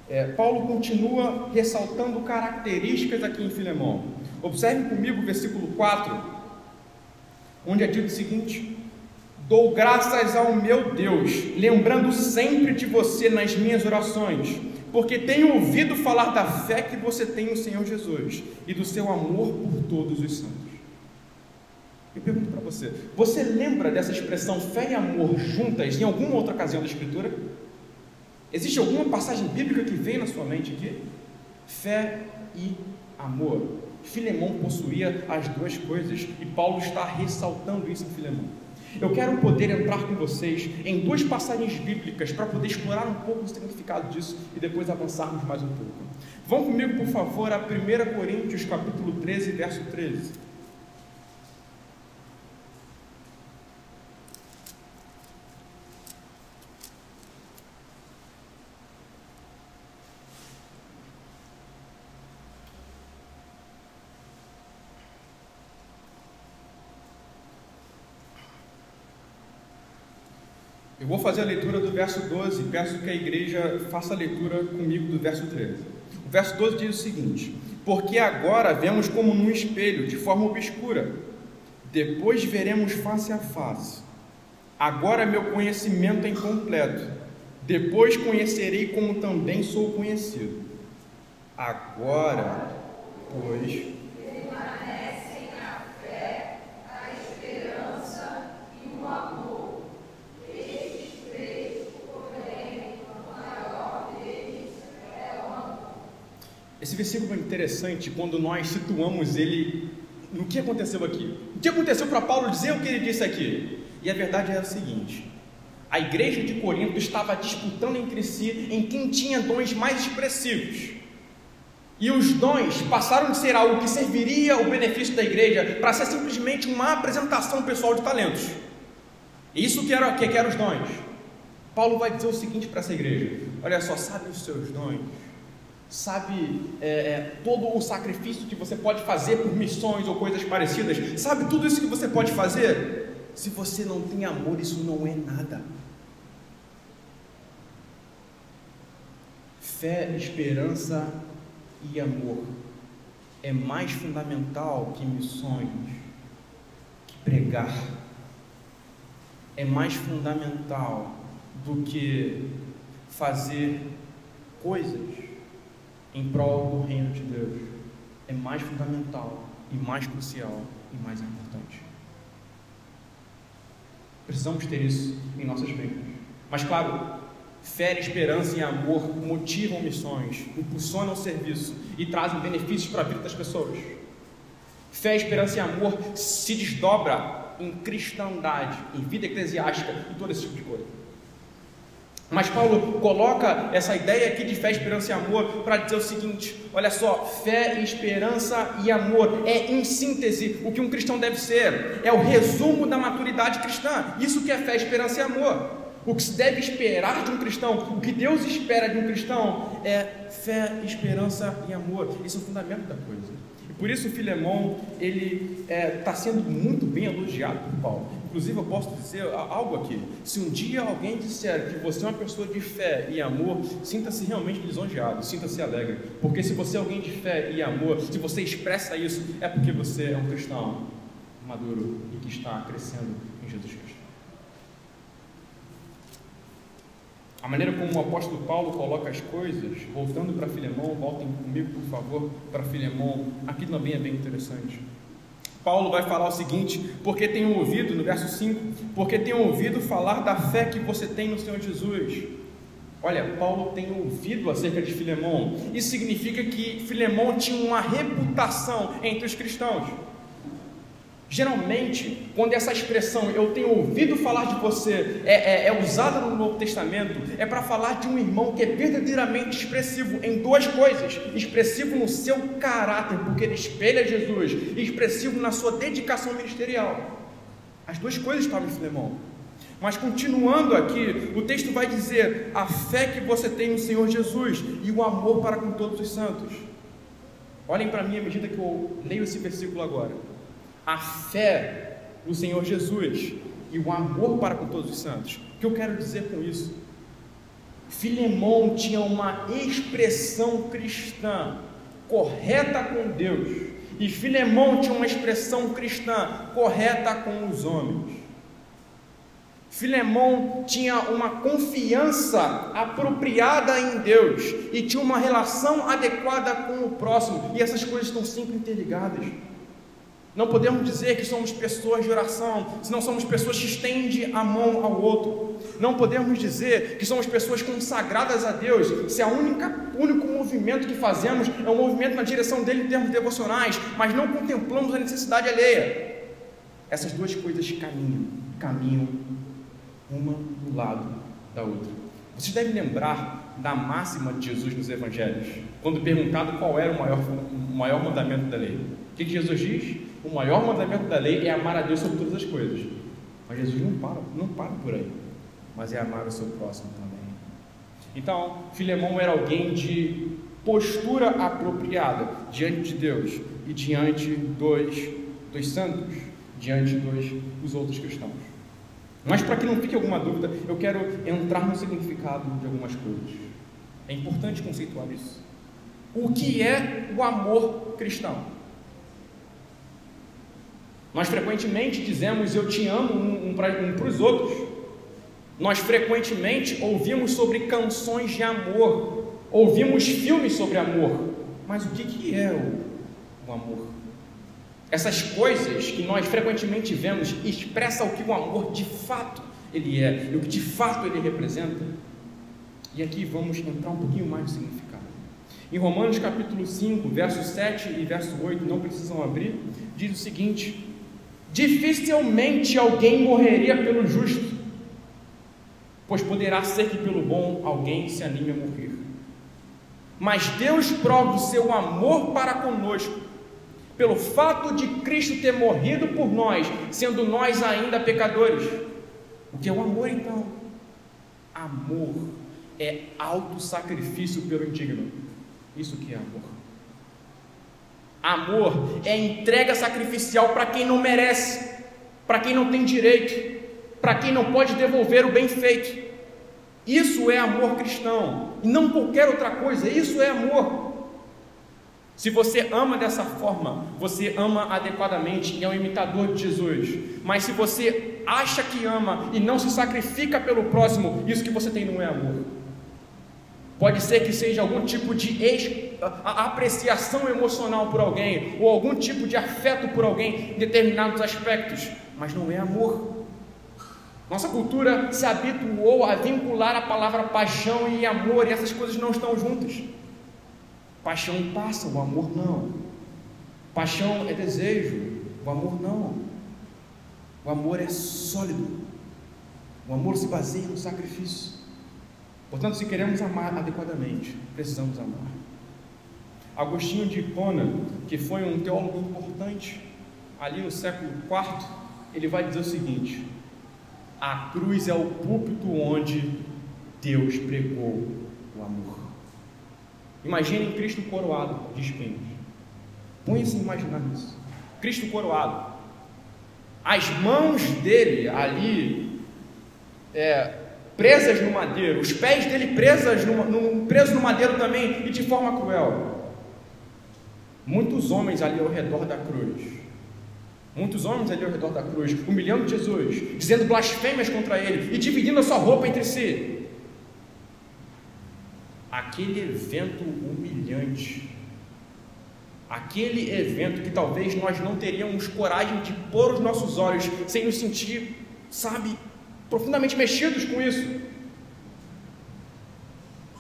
É, Paulo continua ressaltando características aqui em Filemão. Observe comigo o versículo 4 onde é dito o seguinte: Dou graças ao meu Deus, lembrando sempre de você nas minhas orações, porque tenho ouvido falar da fé que você tem no Senhor Jesus e do seu amor por todos os santos. Eu pergunto para você: você lembra dessa expressão fé e amor juntas em alguma outra ocasião da Escritura? Existe alguma passagem bíblica que vem na sua mente aqui? Fé e amor. Filemão possuía as duas coisas e Paulo está ressaltando isso em Filemão. Eu quero poder entrar com vocês em duas passagens bíblicas para poder explorar um pouco o significado disso e depois avançarmos mais um pouco. Vão comigo, por favor, a 1 Coríntios capítulo 13, verso 13. Eu vou fazer a leitura do verso 12, peço que a igreja faça a leitura comigo do verso 13. O verso 12 diz o seguinte: Porque agora vemos como num espelho, de forma obscura, depois veremos face a face. Agora meu conhecimento é incompleto, depois conhecerei como também sou conhecido. Agora, pois, Esse versículo é interessante quando nós situamos ele no que aconteceu aqui. O que aconteceu para Paulo dizer o que ele disse aqui? E a verdade é a seguinte: a igreja de Corinto estava disputando entre si em quem tinha dons mais expressivos. E os dons passaram de ser algo que serviria o benefício da igreja para ser simplesmente uma apresentação pessoal de talentos. Isso que era, que eram os dons. Paulo vai dizer o seguinte para essa igreja: olha só, sabe os seus dons? Sabe é, é, todo o sacrifício que você pode fazer por missões ou coisas parecidas, sabe tudo isso que você pode fazer? Se você não tem amor, isso não é nada. Fé, esperança e amor é mais fundamental que missões, que pregar, é mais fundamental do que fazer coisas em prol do reino de Deus. É mais fundamental e mais crucial e mais importante. Precisamos ter isso em nossas vidas. Mas, claro, fé, esperança e amor motivam missões, impulsionam o serviço e trazem benefícios para a vida das pessoas. Fé, esperança e amor se desdobra em cristandade, em vida eclesiástica e todo esse tipo de coisa. Mas Paulo coloca essa ideia aqui de fé, esperança e amor para dizer o seguinte: olha só, fé, esperança e amor é, em síntese, o que um cristão deve ser, é o resumo da maturidade cristã. Isso que é fé, esperança e amor. O que se deve esperar de um cristão, o que Deus espera de um cristão é fé, esperança e amor. Isso é o fundamento da coisa. Por isso, Filemão ele está é, tá sendo muito bem elogiado por Paulo. Inclusive, eu posso dizer algo aqui: se um dia alguém disser que você é uma pessoa de fé e amor, sinta-se realmente lisonjeado, sinta-se alegre, porque se você é alguém de fé e amor, se você expressa isso, é porque você é um cristão maduro e que está crescendo em Jesus Cristo. A maneira como o apóstolo Paulo coloca as coisas, voltando para Filemão, voltem comigo, por favor, para Filemão, aqui também é bem interessante. Paulo vai falar o seguinte: porque tenho ouvido, no verso 5, porque tenho ouvido falar da fé que você tem no Senhor Jesus. Olha, Paulo tem ouvido acerca de Filemão. Isso significa que Filemão tinha uma reputação entre os cristãos. Geralmente, quando essa expressão eu tenho ouvido falar de você é, é, é usada no Novo Testamento, é para falar de um irmão que é verdadeiramente expressivo em duas coisas: expressivo no seu caráter, porque ele espelha Jesus, e expressivo na sua dedicação ministerial. As duas coisas estavam em Filemão. Mas continuando aqui, o texto vai dizer: a fé que você tem no Senhor Jesus e o amor para com todos os santos. Olhem para mim à medida que eu leio esse versículo agora a fé no Senhor Jesus e o amor para com todos os santos. O que eu quero dizer com isso? Filemão tinha uma expressão cristã correta com Deus, e Filemão tinha uma expressão cristã correta com os homens. Filemão tinha uma confiança apropriada em Deus e tinha uma relação adequada com o próximo, e essas coisas estão sempre interligadas. Não podemos dizer que somos pessoas de oração, se não somos pessoas que estendem a mão ao outro. Não podemos dizer que somos pessoas consagradas a Deus, se única único movimento que fazemos é um movimento na direção dele em termos devocionais, mas não contemplamos a necessidade alheia. Essas duas coisas caminham, caminham uma do lado da outra. Vocês devem lembrar da máxima de Jesus nos evangelhos, quando perguntado qual era o maior, o maior mandamento da lei. O que Jesus diz? O maior mandamento da lei é amar a Deus sobre todas as coisas. Mas Jesus não para, não para por aí, mas é amar o seu próximo também. Então, Filemão era alguém de postura apropriada diante de Deus e diante dos, dos santos, diante dos, dos outros cristãos. Mas para que não fique alguma dúvida, eu quero entrar no significado de algumas coisas. É importante conceituar isso. O que é o amor cristão? Nós frequentemente dizemos eu te amo um, um para um os outros. Nós frequentemente ouvimos sobre canções de amor, ouvimos filmes sobre amor. Mas o que, que é o, o amor? Essas coisas que nós frequentemente vemos expressam o que o amor de fato ele é, e o que de fato ele representa. E aqui vamos entrar um pouquinho mais no significado. Em Romanos capítulo 5, verso 7 e verso 8, não precisam abrir, diz o seguinte: Dificilmente alguém morreria pelo justo, pois poderá ser que pelo bom alguém se anime a morrer. Mas Deus prova o seu amor para conosco, pelo fato de Cristo ter morrido por nós, sendo nós ainda pecadores. O que é o amor então? Amor é auto-sacrifício pelo indigno. Isso que é amor. Amor é entrega sacrificial para quem não merece, para quem não tem direito, para quem não pode devolver o bem feito. Isso é amor cristão, e não qualquer outra coisa, isso é amor. Se você ama dessa forma, você ama adequadamente e é um imitador de Jesus. Mas se você acha que ama e não se sacrifica pelo próximo, isso que você tem não é amor. Pode ser que seja algum tipo de apreciação emocional por alguém, ou algum tipo de afeto por alguém em determinados aspectos, mas não é amor. Nossa cultura se habituou a vincular a palavra paixão e amor, e essas coisas não estão juntas. Paixão passa, o amor não. Paixão é desejo, o amor não. O amor é sólido. O amor se baseia no sacrifício. Portanto, se queremos amar adequadamente, precisamos amar. Agostinho de Hipona, que foi um teólogo importante ali no século IV, ele vai dizer o seguinte: a cruz é o púlpito onde Deus pregou o amor. Imaginem Cristo coroado de espinhos. Põe-se a imaginar isso. Cristo coroado. As mãos dele ali, é, presas no madeiro, os pés dele presas no, no, presos no madeiro também, e de forma cruel. Muitos homens ali ao redor da cruz. Muitos homens ali ao redor da cruz, humilhando Jesus, dizendo blasfêmias contra ele e dividindo a sua roupa entre si. Aquele evento humilhante aquele evento que talvez nós não teríamos coragem de pôr os nossos olhos sem nos sentir, sabe, profundamente mexidos com isso.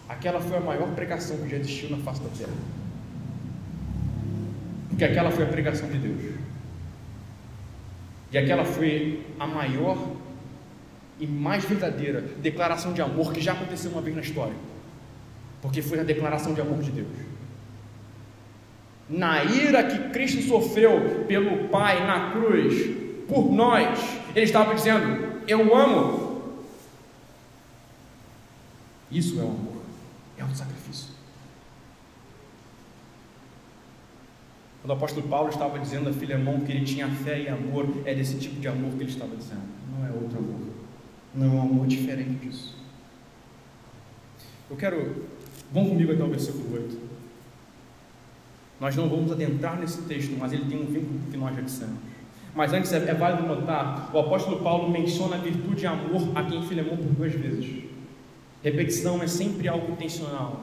Aquela foi a maior pregação que já existiu na face da terra. Porque aquela foi a pregação de Deus. E aquela foi a maior e mais verdadeira declaração de amor que já aconteceu uma vez na história. Porque foi a declaração de amor de Deus na ira que Cristo sofreu pelo Pai na cruz, por nós, ele estava dizendo: Eu amo. Isso é o amor, é o sacrifício. Quando o apóstolo Paulo estava dizendo a Filemão que ele tinha fé e amor, é desse tipo de amor que ele estava dizendo, não é outro amor, não é um amor diferente disso. Eu quero, vão comigo até o versículo 8. Nós não vamos adentrar nesse texto, mas ele tem um vínculo que nós já dissemos. Mas antes é, é válido notar, o apóstolo Paulo menciona a virtude e amor aqui em Filemão por duas vezes. Repetição é sempre algo intencional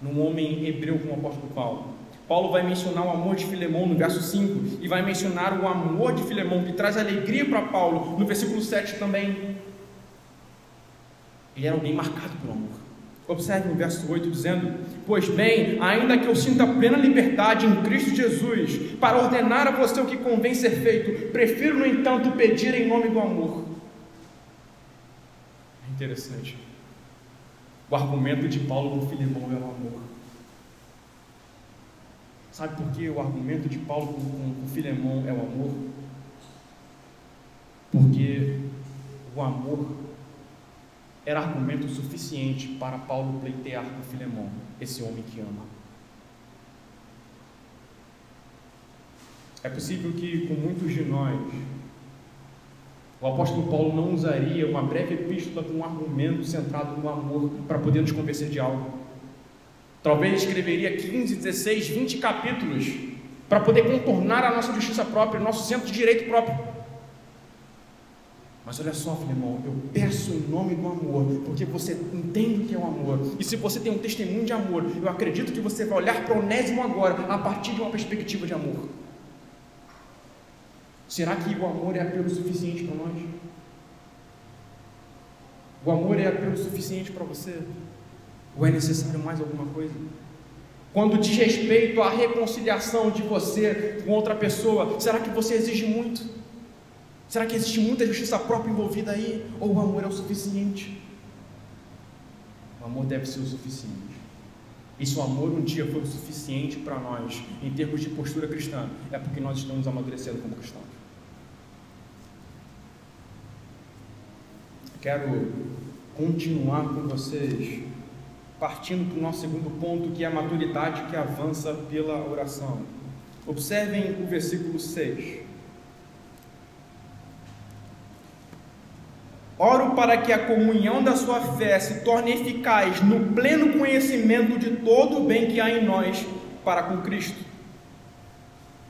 num homem hebreu como o apóstolo Paulo. Paulo vai mencionar o amor de Filemão no verso 5 e vai mencionar o amor de Filemão que traz alegria para Paulo no versículo 7 também. Ele era alguém marcado pelo amor. Observe o verso 8 dizendo: Pois bem, ainda que eu sinta plena liberdade em Cristo Jesus para ordenar a você o que convém ser feito, prefiro, no entanto, pedir em nome do amor. É interessante. O argumento de Paulo com Filemão é o amor. Sabe por que o argumento de Paulo com, com, com Filemão é o amor? Porque o amor era argumento suficiente para Paulo pleitear com Filemão, esse homem que ama. É possível que com muitos de nós, o apóstolo Paulo não usaria uma breve epístola com um argumento centrado no amor para poder nos convencer de algo. Talvez escreveria 15, 16, 20 capítulos para poder contornar a nossa justiça própria, nosso centro de direito próprio. Mas olha só, Filemão, eu peço em nome do amor, porque você entende o que é o amor. E se você tem um testemunho de amor, eu acredito que você vai olhar para o Onésimo agora, a partir de uma perspectiva de amor. Será que o amor é apelo suficiente para nós? O amor é apelo suficiente para você? Ou é necessário mais alguma coisa? Quando diz respeito à reconciliação de você com outra pessoa, será que você exige muito? Será que existe muita justiça própria envolvida aí? Ou o amor é o suficiente? O amor deve ser o suficiente. E se o amor um dia for o suficiente para nós, em termos de postura cristã, é porque nós estamos amadurecendo como cristãos. Quero continuar com vocês, partindo para o nosso segundo ponto, que é a maturidade que avança pela oração. Observem o versículo 6. Oro para que a comunhão da sua fé se torne eficaz no pleno conhecimento de todo o bem que há em nós para com Cristo.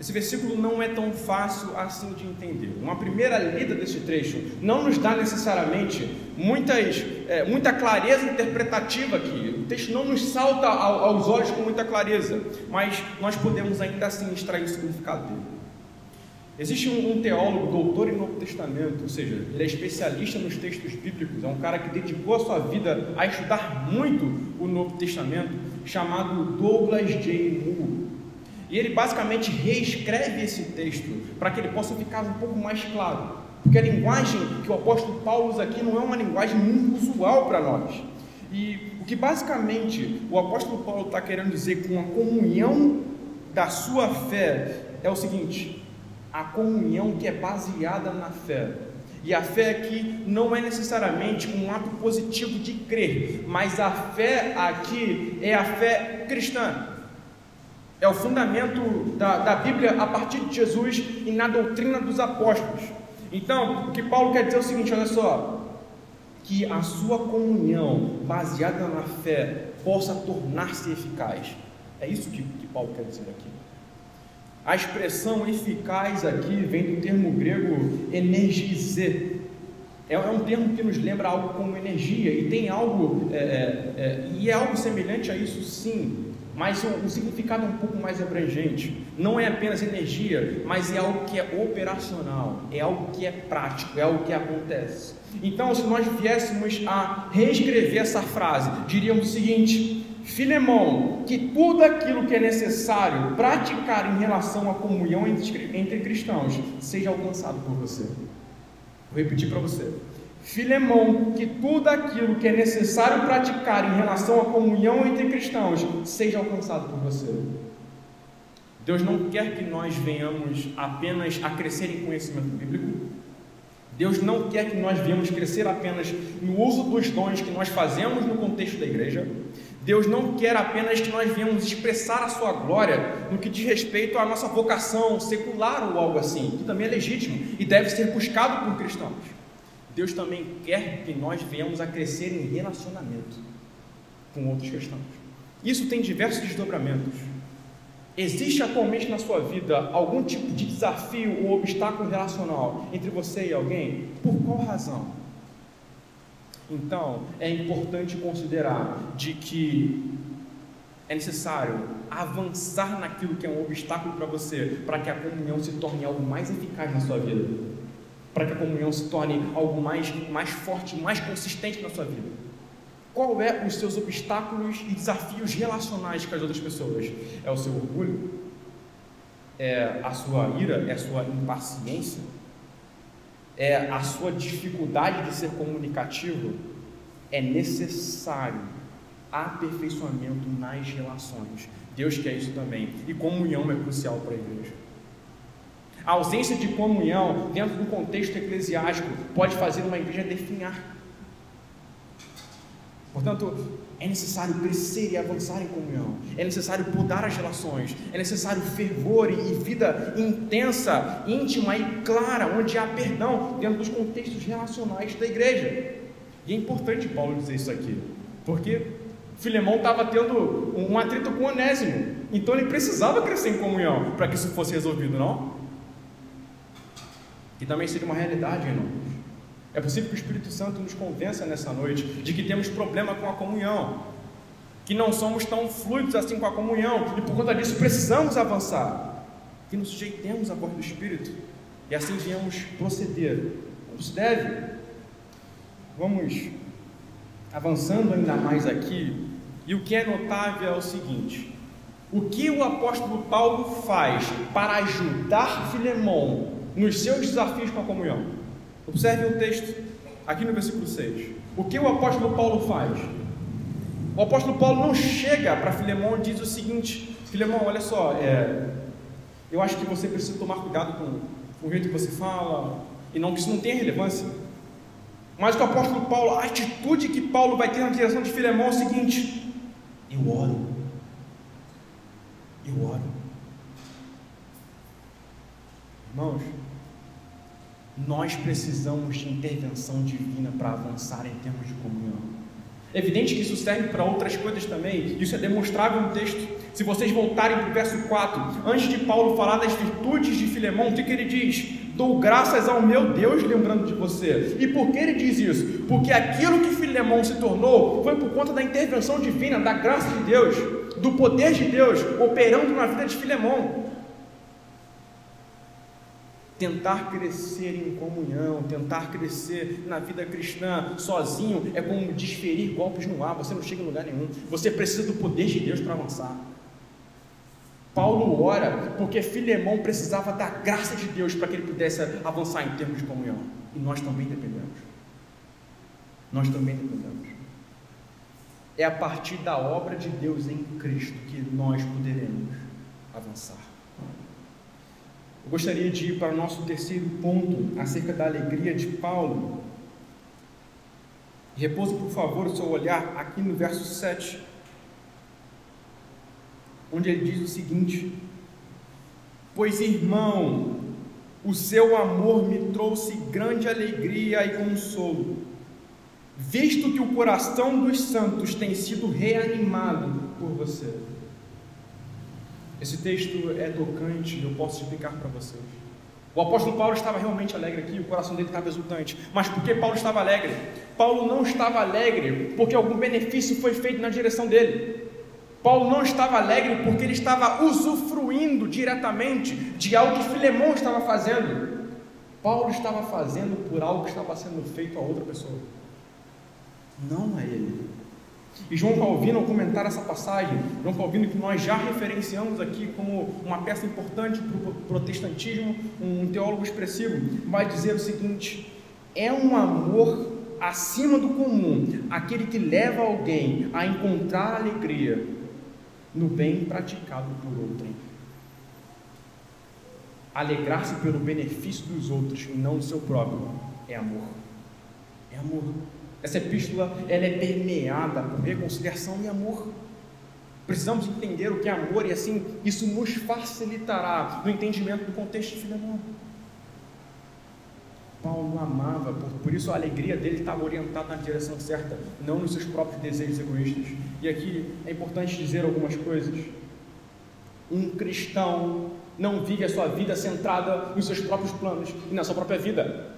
Esse versículo não é tão fácil assim de entender. Uma primeira lida desse trecho não nos dá necessariamente muitas, é, muita clareza interpretativa aqui. O texto não nos salta aos olhos com muita clareza, mas nós podemos ainda assim extrair o significado dele. Existe um, um, teólogo, doutor em Novo Testamento, ou seja, ele é especialista nos textos bíblicos, é um cara que dedicou a sua vida a estudar muito o Novo Testamento, chamado Douglas J. Moore. E ele basicamente reescreve esse texto para que ele possa ficar um pouco mais claro. Porque a linguagem que o apóstolo Paulo usa aqui não é uma linguagem muito usual para nós. E o que basicamente o apóstolo Paulo está querendo dizer com a comunhão da sua fé é o seguinte: a comunhão que é baseada na fé. E a fé aqui não é necessariamente um ato positivo de crer, mas a fé aqui é a fé cristã. É o fundamento da, da Bíblia a partir de Jesus e na doutrina dos apóstolos. Então, o que Paulo quer dizer é o seguinte: olha só, que a sua comunhão baseada na fé possa tornar-se eficaz. É isso que, que Paulo quer dizer aqui. A expressão eficaz aqui vem do termo grego energize. É, é um termo que nos lembra algo como energia, e tem algo, é, é, é e é algo semelhante a isso sim, mas o, o, significado um pouco mais abrangente. Não é apenas energia, mas é algo que é operacional, é algo que é prático, é algo que acontece. Então, se nós viéssemos a reescrever essa frase, diríamos o seguinte: Filemão, que tudo aquilo que é necessário praticar em relação à comunhão entre, entre cristãos seja alcançado por você. Vou repetir para você. Filemão, que tudo aquilo que é necessário praticar em relação à comunhão entre cristãos seja alcançado por você. Deus não quer que nós venhamos apenas a crescer em conhecimento bíblico. Deus não quer que nós venhamos crescer apenas no uso dos dons que nós fazemos no contexto da igreja. Deus não quer apenas que nós venhamos expressar a sua glória no que diz respeito à nossa vocação secular ou algo assim, que também é legítimo e deve ser buscado por cristãos. Deus também quer que nós venhamos a crescer em relacionamento com outros cristãos. Isso tem diversos desdobramentos. Existe atualmente na sua vida algum tipo de desafio ou obstáculo relacional entre você e alguém? Por qual razão? Então, é importante considerar de que é necessário avançar naquilo que é um obstáculo para você, para que a comunhão se torne algo mais eficaz na sua vida para que a comunhão se torne algo mais, mais forte, mais consistente na sua vida? Qual é os seus obstáculos e desafios relacionais com as outras pessoas? É o seu orgulho? É a sua ira? É a sua impaciência? É a sua dificuldade de ser comunicativo? É necessário aperfeiçoamento nas relações. Deus quer isso também. E comunhão é crucial para a igreja. A ausência de comunhão dentro do contexto eclesiástico pode fazer uma igreja definhar. Portanto, é necessário crescer e avançar em comunhão. É necessário mudar as relações. É necessário fervor e vida intensa, íntima e clara, onde há perdão dentro dos contextos relacionais da igreja. E é importante Paulo dizer isso aqui, porque Filemão estava tendo um atrito com Onésimo, então ele precisava crescer em comunhão para que isso fosse resolvido, não? que também seja uma realidade nós. É possível que o Espírito Santo nos convença nessa noite de que temos problema com a comunhão, que não somos tão fluidos assim com a comunhão, e por conta disso precisamos avançar, que nos sujeitemos à voz do Espírito e assim viemos proceder como se deve. Vamos avançando ainda mais aqui, e o que é notável é o seguinte: o que o apóstolo Paulo faz para ajudar Filemão nos seus desafios com a comunhão. Observe o texto aqui no versículo 6. O que o apóstolo Paulo faz? O apóstolo Paulo não chega para Filemão e diz o seguinte: Filemão, olha só, é, eu acho que você precisa tomar cuidado com, o jeito que você fala, e não que isso não tenha relevância. Mas o apóstolo Paulo, a atitude que Paulo vai ter na direção de Filemão é o seguinte: eu oro, eu oro. Irmãos, nós precisamos de intervenção divina para avançar em termos de comunhão. É evidente que isso serve para outras coisas também, isso é demonstrável no texto. Se vocês voltarem para o verso 4, antes de Paulo falar das virtudes de Filemão, o que, que ele diz? Dou graças ao meu Deus lembrando de você. E por que ele diz isso? Porque aquilo que Filemão se tornou foi por conta da intervenção divina, da graça de Deus, do poder de Deus operando na vida de Filemão tentar crescer em comunhão, tentar crescer na vida cristã sozinho é como desferir golpes no ar, você não chega em lugar nenhum. Você precisa do poder de Deus para avançar. Paulo ora porque Filemão precisava da graça de Deus para que ele pudesse avançar em termos de comunhão. E nós também dependemos. Nós também dependemos. É a partir da obra de Deus em Cristo que nós poderemos avançar. Eu gostaria de ir para o nosso terceiro ponto acerca da alegria de Paulo. Repouse, por favor, o seu olhar aqui no verso 7, onde ele diz o seguinte: Pois, irmão, o seu amor me trouxe grande alegria e consolo, visto que o coração dos santos tem sido reanimado por você. Esse texto é tocante, eu posso explicar para vocês. O apóstolo Paulo estava realmente alegre aqui, o coração dele estava exultante. Mas por que Paulo estava alegre? Paulo não estava alegre porque algum benefício foi feito na direção dele. Paulo não estava alegre porque ele estava usufruindo diretamente de algo que Filemão estava fazendo. Paulo estava fazendo por algo que estava sendo feito a outra pessoa, não a ele. E João Calvino, ao comentar essa passagem, João Calvino, que nós já referenciamos aqui como uma peça importante para o protestantismo, um teólogo expressivo, vai dizer o seguinte: é um amor acima do comum, aquele que leva alguém a encontrar alegria no bem praticado por outrem. Alegrar-se pelo benefício dos outros e não do seu próprio é amor. É amor. Essa epístola ela é permeada por reconciliação e amor. Precisamos entender o que é amor e assim isso nos facilitará no entendimento do contexto de Filemão. Paulo amava, por, por isso a alegria dele estava orientada na direção certa, não nos seus próprios desejos egoístas. E aqui é importante dizer algumas coisas. Um cristão não vive a sua vida centrada nos seus próprios planos e na sua própria vida.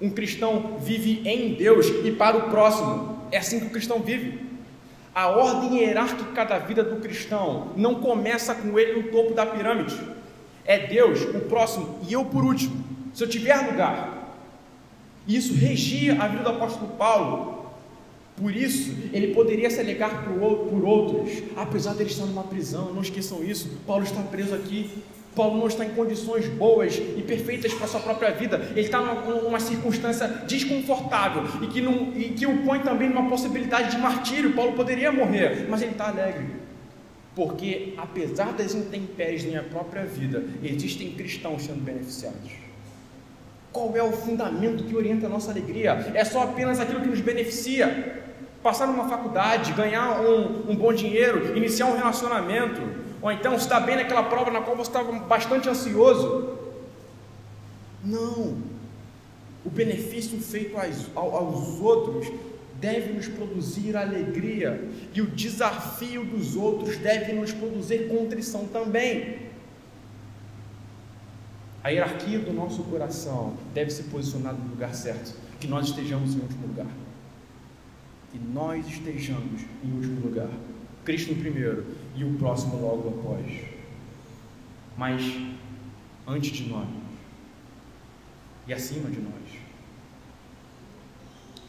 Um cristão vive em Deus e para o próximo. É assim que o cristão vive. A ordem hierárquica da vida do cristão não começa com ele no topo da pirâmide. É Deus, o próximo e eu por último. Se eu tiver lugar. Isso regia a vida do apóstolo Paulo. Por isso, ele poderia se alegar por outros, apesar de ele estar numa prisão. Não esqueçam isso. Paulo está preso aqui Paulo não está em condições boas e perfeitas para a sua própria vida, ele está numa, numa circunstância desconfortável e que, não, e que o põe também numa possibilidade de martírio. Paulo poderia morrer, mas ele está alegre, porque apesar das intempéries na própria vida, existem cristãos sendo beneficiados. Qual é o fundamento que orienta a nossa alegria? É só apenas aquilo que nos beneficia. Passar numa faculdade, ganhar um, um bom dinheiro, iniciar um relacionamento, ou então está bem naquela prova na qual você estava bastante ansioso. Não. O benefício feito aos, outros deve nos produzir alegria, e o desafio dos outros deve nos produzir contrição também. A hierarquia do nosso coração deve ser posicionada no lugar certo, que nós estejamos em último lugar. Que nós estejamos em último lugar. Cristo primeiro e o próximo logo após. Mas antes de nós e acima de nós.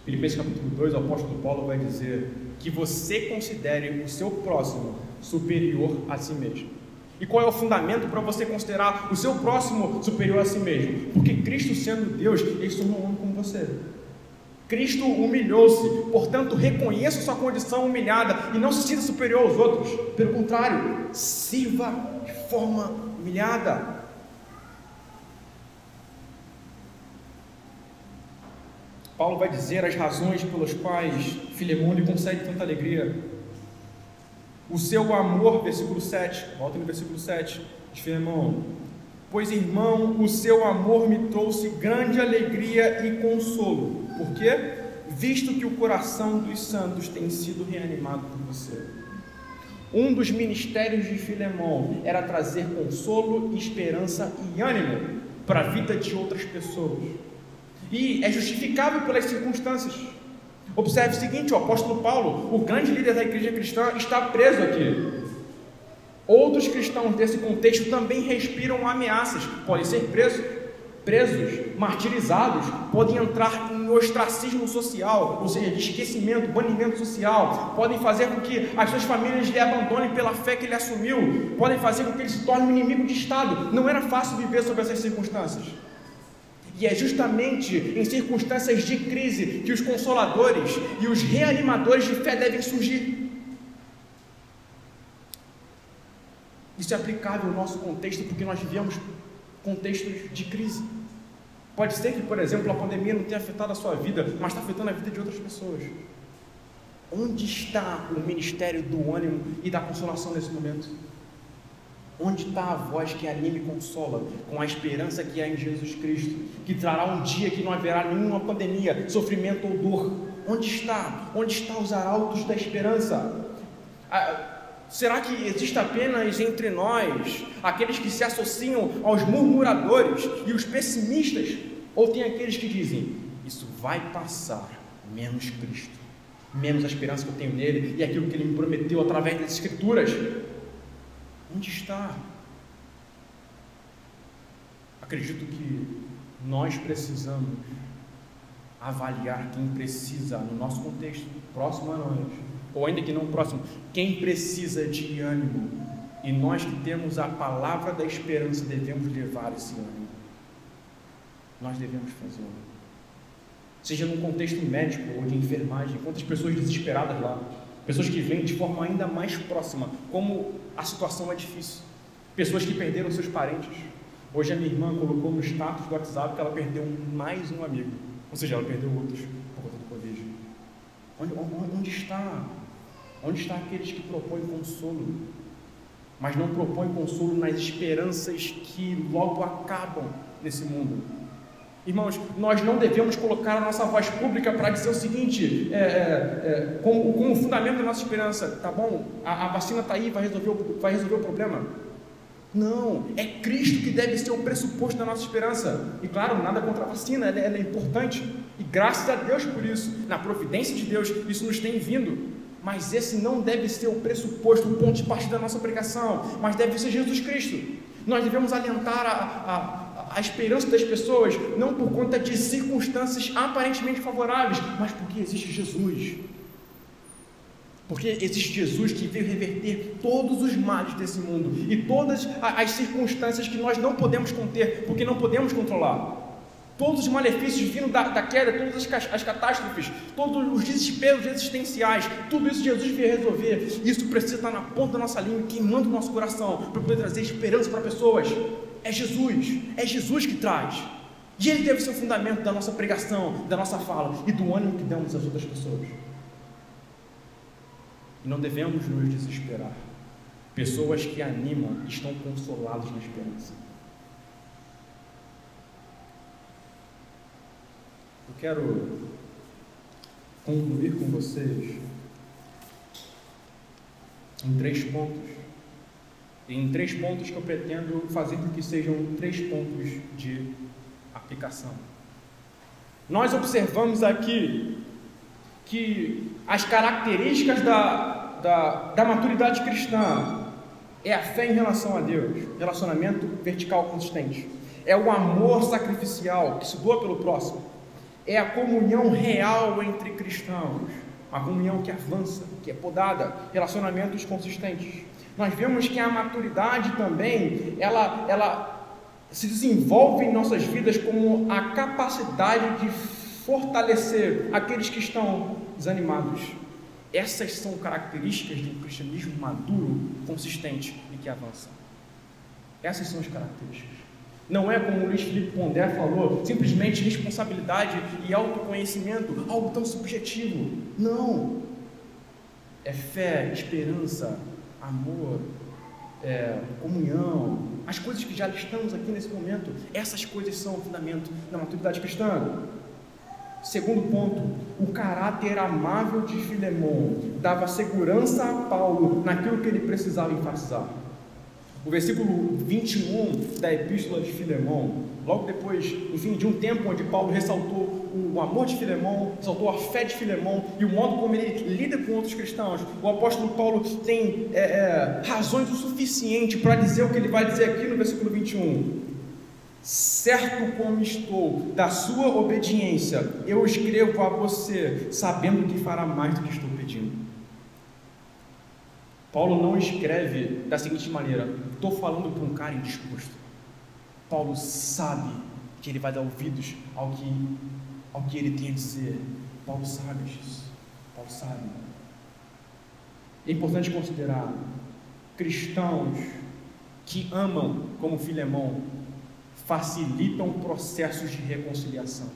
Filipenses capítulo 2, o apóstolo Paulo vai dizer que você considere o seu próximo superior a si mesmo. E qual é o fundamento para você considerar o seu próximo superior a si mesmo? Porque Cristo sendo Deus, ele se tornou homem como você. Cristo humilhou-se, portanto, reconheça sua condição humilhada e não se sinta superior aos outros. Pelo contrário, sirva de forma humilhada. Paulo vai dizer as razões pelas quais Filemão lhe concede tanta alegria. O seu amor, versículo 7, volta no versículo 7 de Filemão. Pois, irmão, o seu amor me trouxe grande alegria e consolo por quê? visto que o coração dos santos tem sido reanimado por você. Um dos ministérios de Filemão era trazer consolo, esperança e ânimo para a vida de outras pessoas. E é justificável pelas circunstâncias. Observe o seguinte: o apóstolo Paulo, o grande líder da igreja cristã, está preso aqui. Outros cristãos desse contexto também respiram ameaças, podem ser presos, presos, martirizados, podem entrar em ostracismo social, ou seja, de esquecimento, banimento social, podem fazer com que as suas famílias lhe abandonem pela fé que ele assumiu, podem fazer com que ele se torne um inimigo de Estado. Não era fácil viver sob essas circunstâncias. E é justamente em circunstâncias de crise que os consoladores e os reanimadores de fé devem surgir. Isso é aplicável ao nosso contexto porque nós vivemos contextos de crise. Pode ser que, por exemplo, a pandemia não tenha afetado a sua vida, mas está afetando a vida de outras pessoas. Onde está o ministério do ânimo e da consolação nesse momento? Onde está a voz que anima e consola, com a esperança que há em Jesus Cristo, que trará um dia que não haverá nenhuma pandemia, sofrimento ou dor? Onde está? Onde estão os arautos da esperança? será que existe apenas entre nós aqueles que se associam aos murmuradores e os pessimistas? Ou tem aqueles que dizem: Isso vai passar, menos Cristo, menos a esperança que eu tenho nele e aquilo que ele me prometeu através das Escrituras? Onde está? Acredito que nós precisamos avaliar quem precisa, no nosso contexto, próximo a nós, ou ainda que não próximo, quem precisa de ânimo. E nós que temos a palavra da esperança devemos levar esse ânimo. Nós devemos fazê-lo. Seja num contexto médico ou de enfermagem, quantas pessoas desesperadas lá, pessoas que vêm de forma ainda mais próxima, como a situação é difícil, pessoas que perderam seus parentes. Hoje a minha irmã colocou no status do WhatsApp que ela perdeu mais um amigo, ou seja, ela perdeu outros por conta do Covid. Onde, onde, está? Onde está aqueles que propõem consolo? Mas não propõem consolo nas esperanças que logo acabam nesse mundo Irmãos, nós não devemos colocar a nossa voz pública para dizer o seguinte, é, é, é, como, como fundamento da nossa esperança, tá bom, a, a vacina está aí, vai resolver, o, vai resolver o problema. Não, é Cristo que deve ser o pressuposto da nossa esperança. E claro, nada contra a vacina, ela, ela é importante. E graças a Deus por isso, na providência de Deus, isso nos tem vindo. Mas esse não deve ser o pressuposto, o ponto de partida da nossa pregação, mas deve ser Jesus Cristo. Nós devemos alentar a, a a esperança das pessoas, não por conta de circunstâncias aparentemente favoráveis, mas porque existe Jesus. Porque existe Jesus que veio reverter todos os males desse mundo e todas as circunstâncias que nós não podemos conter, porque não podemos controlar. Todos os malefícios vindo da, da queda, todas as, as, catástrofes, todos os desesperos existenciais, tudo isso Jesus veio resolver. Isso precisa estar na ponta da nossa língua, queimando o nosso coração, para poder trazer esperança para pessoas. É Jesus, é Jesus que traz. E Ele deve ser o fundamento da nossa pregação, da nossa fala e do ânimo que damos às outras pessoas. E não devemos nos desesperar. Pessoas que animam estão consoladas na esperança. Eu quero concluir com vocês em três pontos tem três pontos que eu pretendo fazer com que sejam três pontos de aplicação. Nós observamos aqui que as características da, da, da maturidade cristã é a fé em relação a Deus, relacionamento vertical consistente, é o amor sacrificial que se doa pelo próximo, é a comunhão real entre cristãos, a comunhão que avança, que é podada, relacionamentos consistentes. Nós vemos que a maturidade também, ela, ela se desenvolve em nossas vidas como a capacidade de fortalecer aqueles que estão desanimados. Essas são características de um cristianismo maduro, consistente e que avança. Essas são as características. Não é como o Luiz Felipe Pondé falou, simplesmente responsabilidade e autoconhecimento, algo tão subjetivo. Não. É fé, esperança, amor, é, comunhão, as coisas que já listamos aqui nesse momento, essas coisas são o fundamento da maturidade cristã. Segundo ponto, o caráter amável de Filemão dava segurança a Paulo naquilo que ele precisava enfatizar. O versículo 21 da epístola de Filemão, logo depois, enfim, de um tempo onde Paulo ressaltou o amor de Filemão, ressaltou a fé de Filemão e o modo como ele lida com outros cristãos, o apóstolo Paulo tem é, é, razões o suficiente para dizer o que ele vai dizer aqui no versículo 21. Certo como estou da sua obediência, eu escrevo a você, sabendo que fará mais do que estou pedindo. Paulo não escreve da seguinte maneira: estou falando para um cara indisposto. Paulo sabe que ele vai dar ouvidos ao que, ao que ele tem a dizer. Paulo sabe. Paulo sabe. É importante considerar cristãos que amam como Filemão facilitam processos de reconciliação.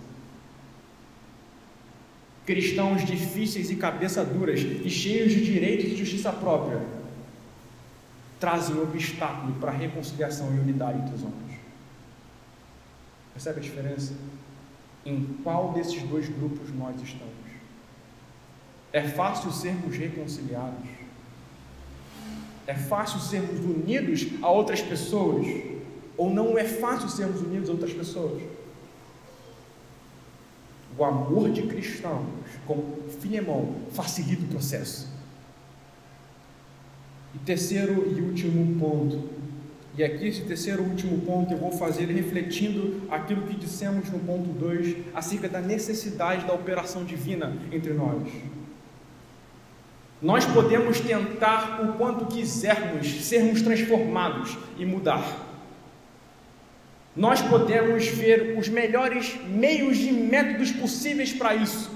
Cristãos difíceis e cabeça duras e cheios de direitos e justiça própria trazem obstáculo para a reconciliação e unidade entre os homens. Percebe a diferença? Em qual desses dois grupos nós estamos? É fácil sermos reconciliados? É fácil sermos unidos a outras pessoas? Ou não é fácil sermos unidos a outras pessoas? O amor de cristãos, como Filemão, facilita o processo. E terceiro e último ponto, e aqui esse terceiro último ponto eu vou fazer refletindo aquilo que dissemos no ponto 2 acerca da necessidade da operação divina entre nós. Nós podemos tentar o quanto quisermos sermos transformados e mudar nós podemos ver os melhores meios e métodos possíveis para isso.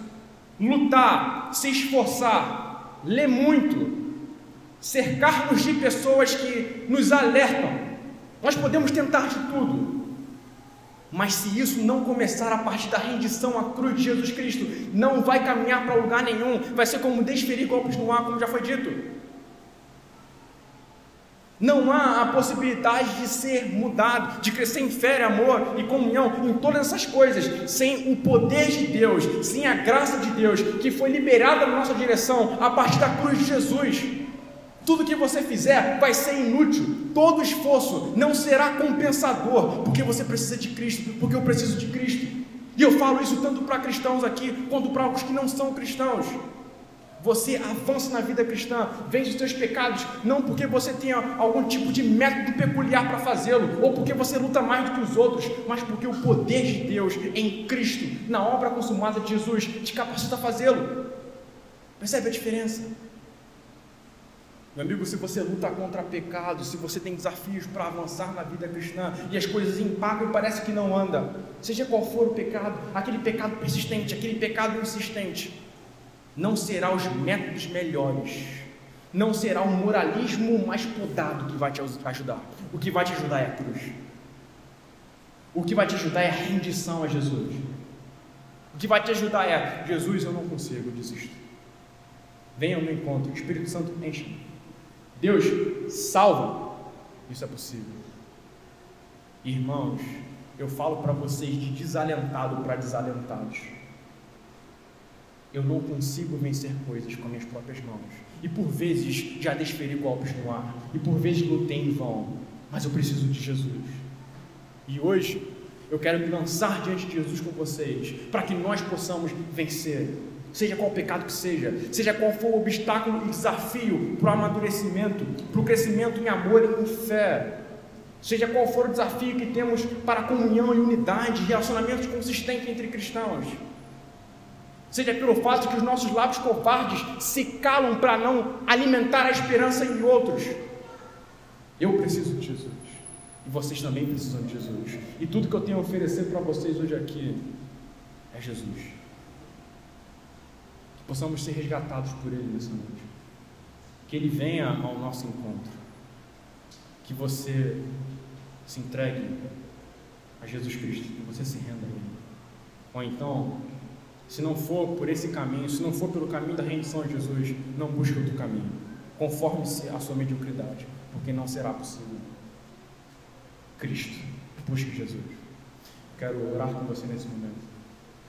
Lutar, se esforçar, ler muito, cercar-nos de pessoas que nos alertam. Nós podemos tentar de tudo. Mas se isso não começar a partir da rendição à cruz de Jesus Cristo, não vai caminhar para lugar nenhum, vai ser como desferir golpes no ar, como já foi dito. Não há a possibilidade de ser mudado, de crescer em fé, amor e comunhão em todas essas coisas, sem o poder de Deus, sem a graça de Deus que foi liberada na nossa direção a partir da cruz de Jesus. Tudo que você fizer vai ser inútil, todo esforço não será compensador, porque você precisa de Cristo, porque eu preciso de Cristo. E eu falo isso tanto para cristãos aqui, quanto para os que não são cristãos. Você avança na vida cristã, vence os seus pecados, não porque você tenha algum tipo de método peculiar para fazê-lo, ou porque você luta mais do que os outros, mas porque o poder de Deus em Cristo, na obra consumada de Jesus, te capacita a fazê-lo. Percebe a diferença? Meu amigo, se você luta contra pecado, se você tem desafios para avançar na vida cristã e as coisas empacam e parece que não anda, seja qual for o pecado, aquele pecado persistente, aquele pecado insistente, não será os métodos melhores, não será o moralismo mais podado que vai te ajudar. O que vai te ajudar é a cruz. O que vai te ajudar é a rendição a Jesus. O que vai te ajudar é: Jesus, eu não consigo, eu desisto. Venha ao meu encontro, o Espírito Santo enche. Deus, salva. Isso é possível. Irmãos, eu falo para vocês de desalentado para desalentados eu não consigo vencer coisas com minhas próprias mãos. E por vezes já desferi golpes no ar. E por vezes lutei em vão. Mas eu preciso de Jesus. E hoje eu quero me lançar diante de Jesus com vocês. Para que nós possamos vencer. Seja qual pecado que seja, seja qual for o obstáculo e desafio para o amadurecimento, para o crescimento em amor e em fé, seja qual for o desafio que temos para comunhão e unidade, relacionamentos consistentes entre cristãos seja pelo fato que os nossos lábios covardes se calam para não alimentar a esperança em outros. Eu preciso de Jesus. E vocês também precisam de Jesus. E tudo que eu tenho a oferecer para vocês hoje aqui é Jesus. Possamos ser resgatados por Ele nessa noite. Que Ele venha ao nosso encontro. Que você se entregue a Jesus Cristo. Que você se renda a Ele. Ou então, se não for por esse caminho, se não for pelo caminho da rendição a Jesus, não busque outro caminho. Conforme-se à sua mediocridade, porque não será possível. Cristo, busque Jesus. Quero orar com você nesse momento.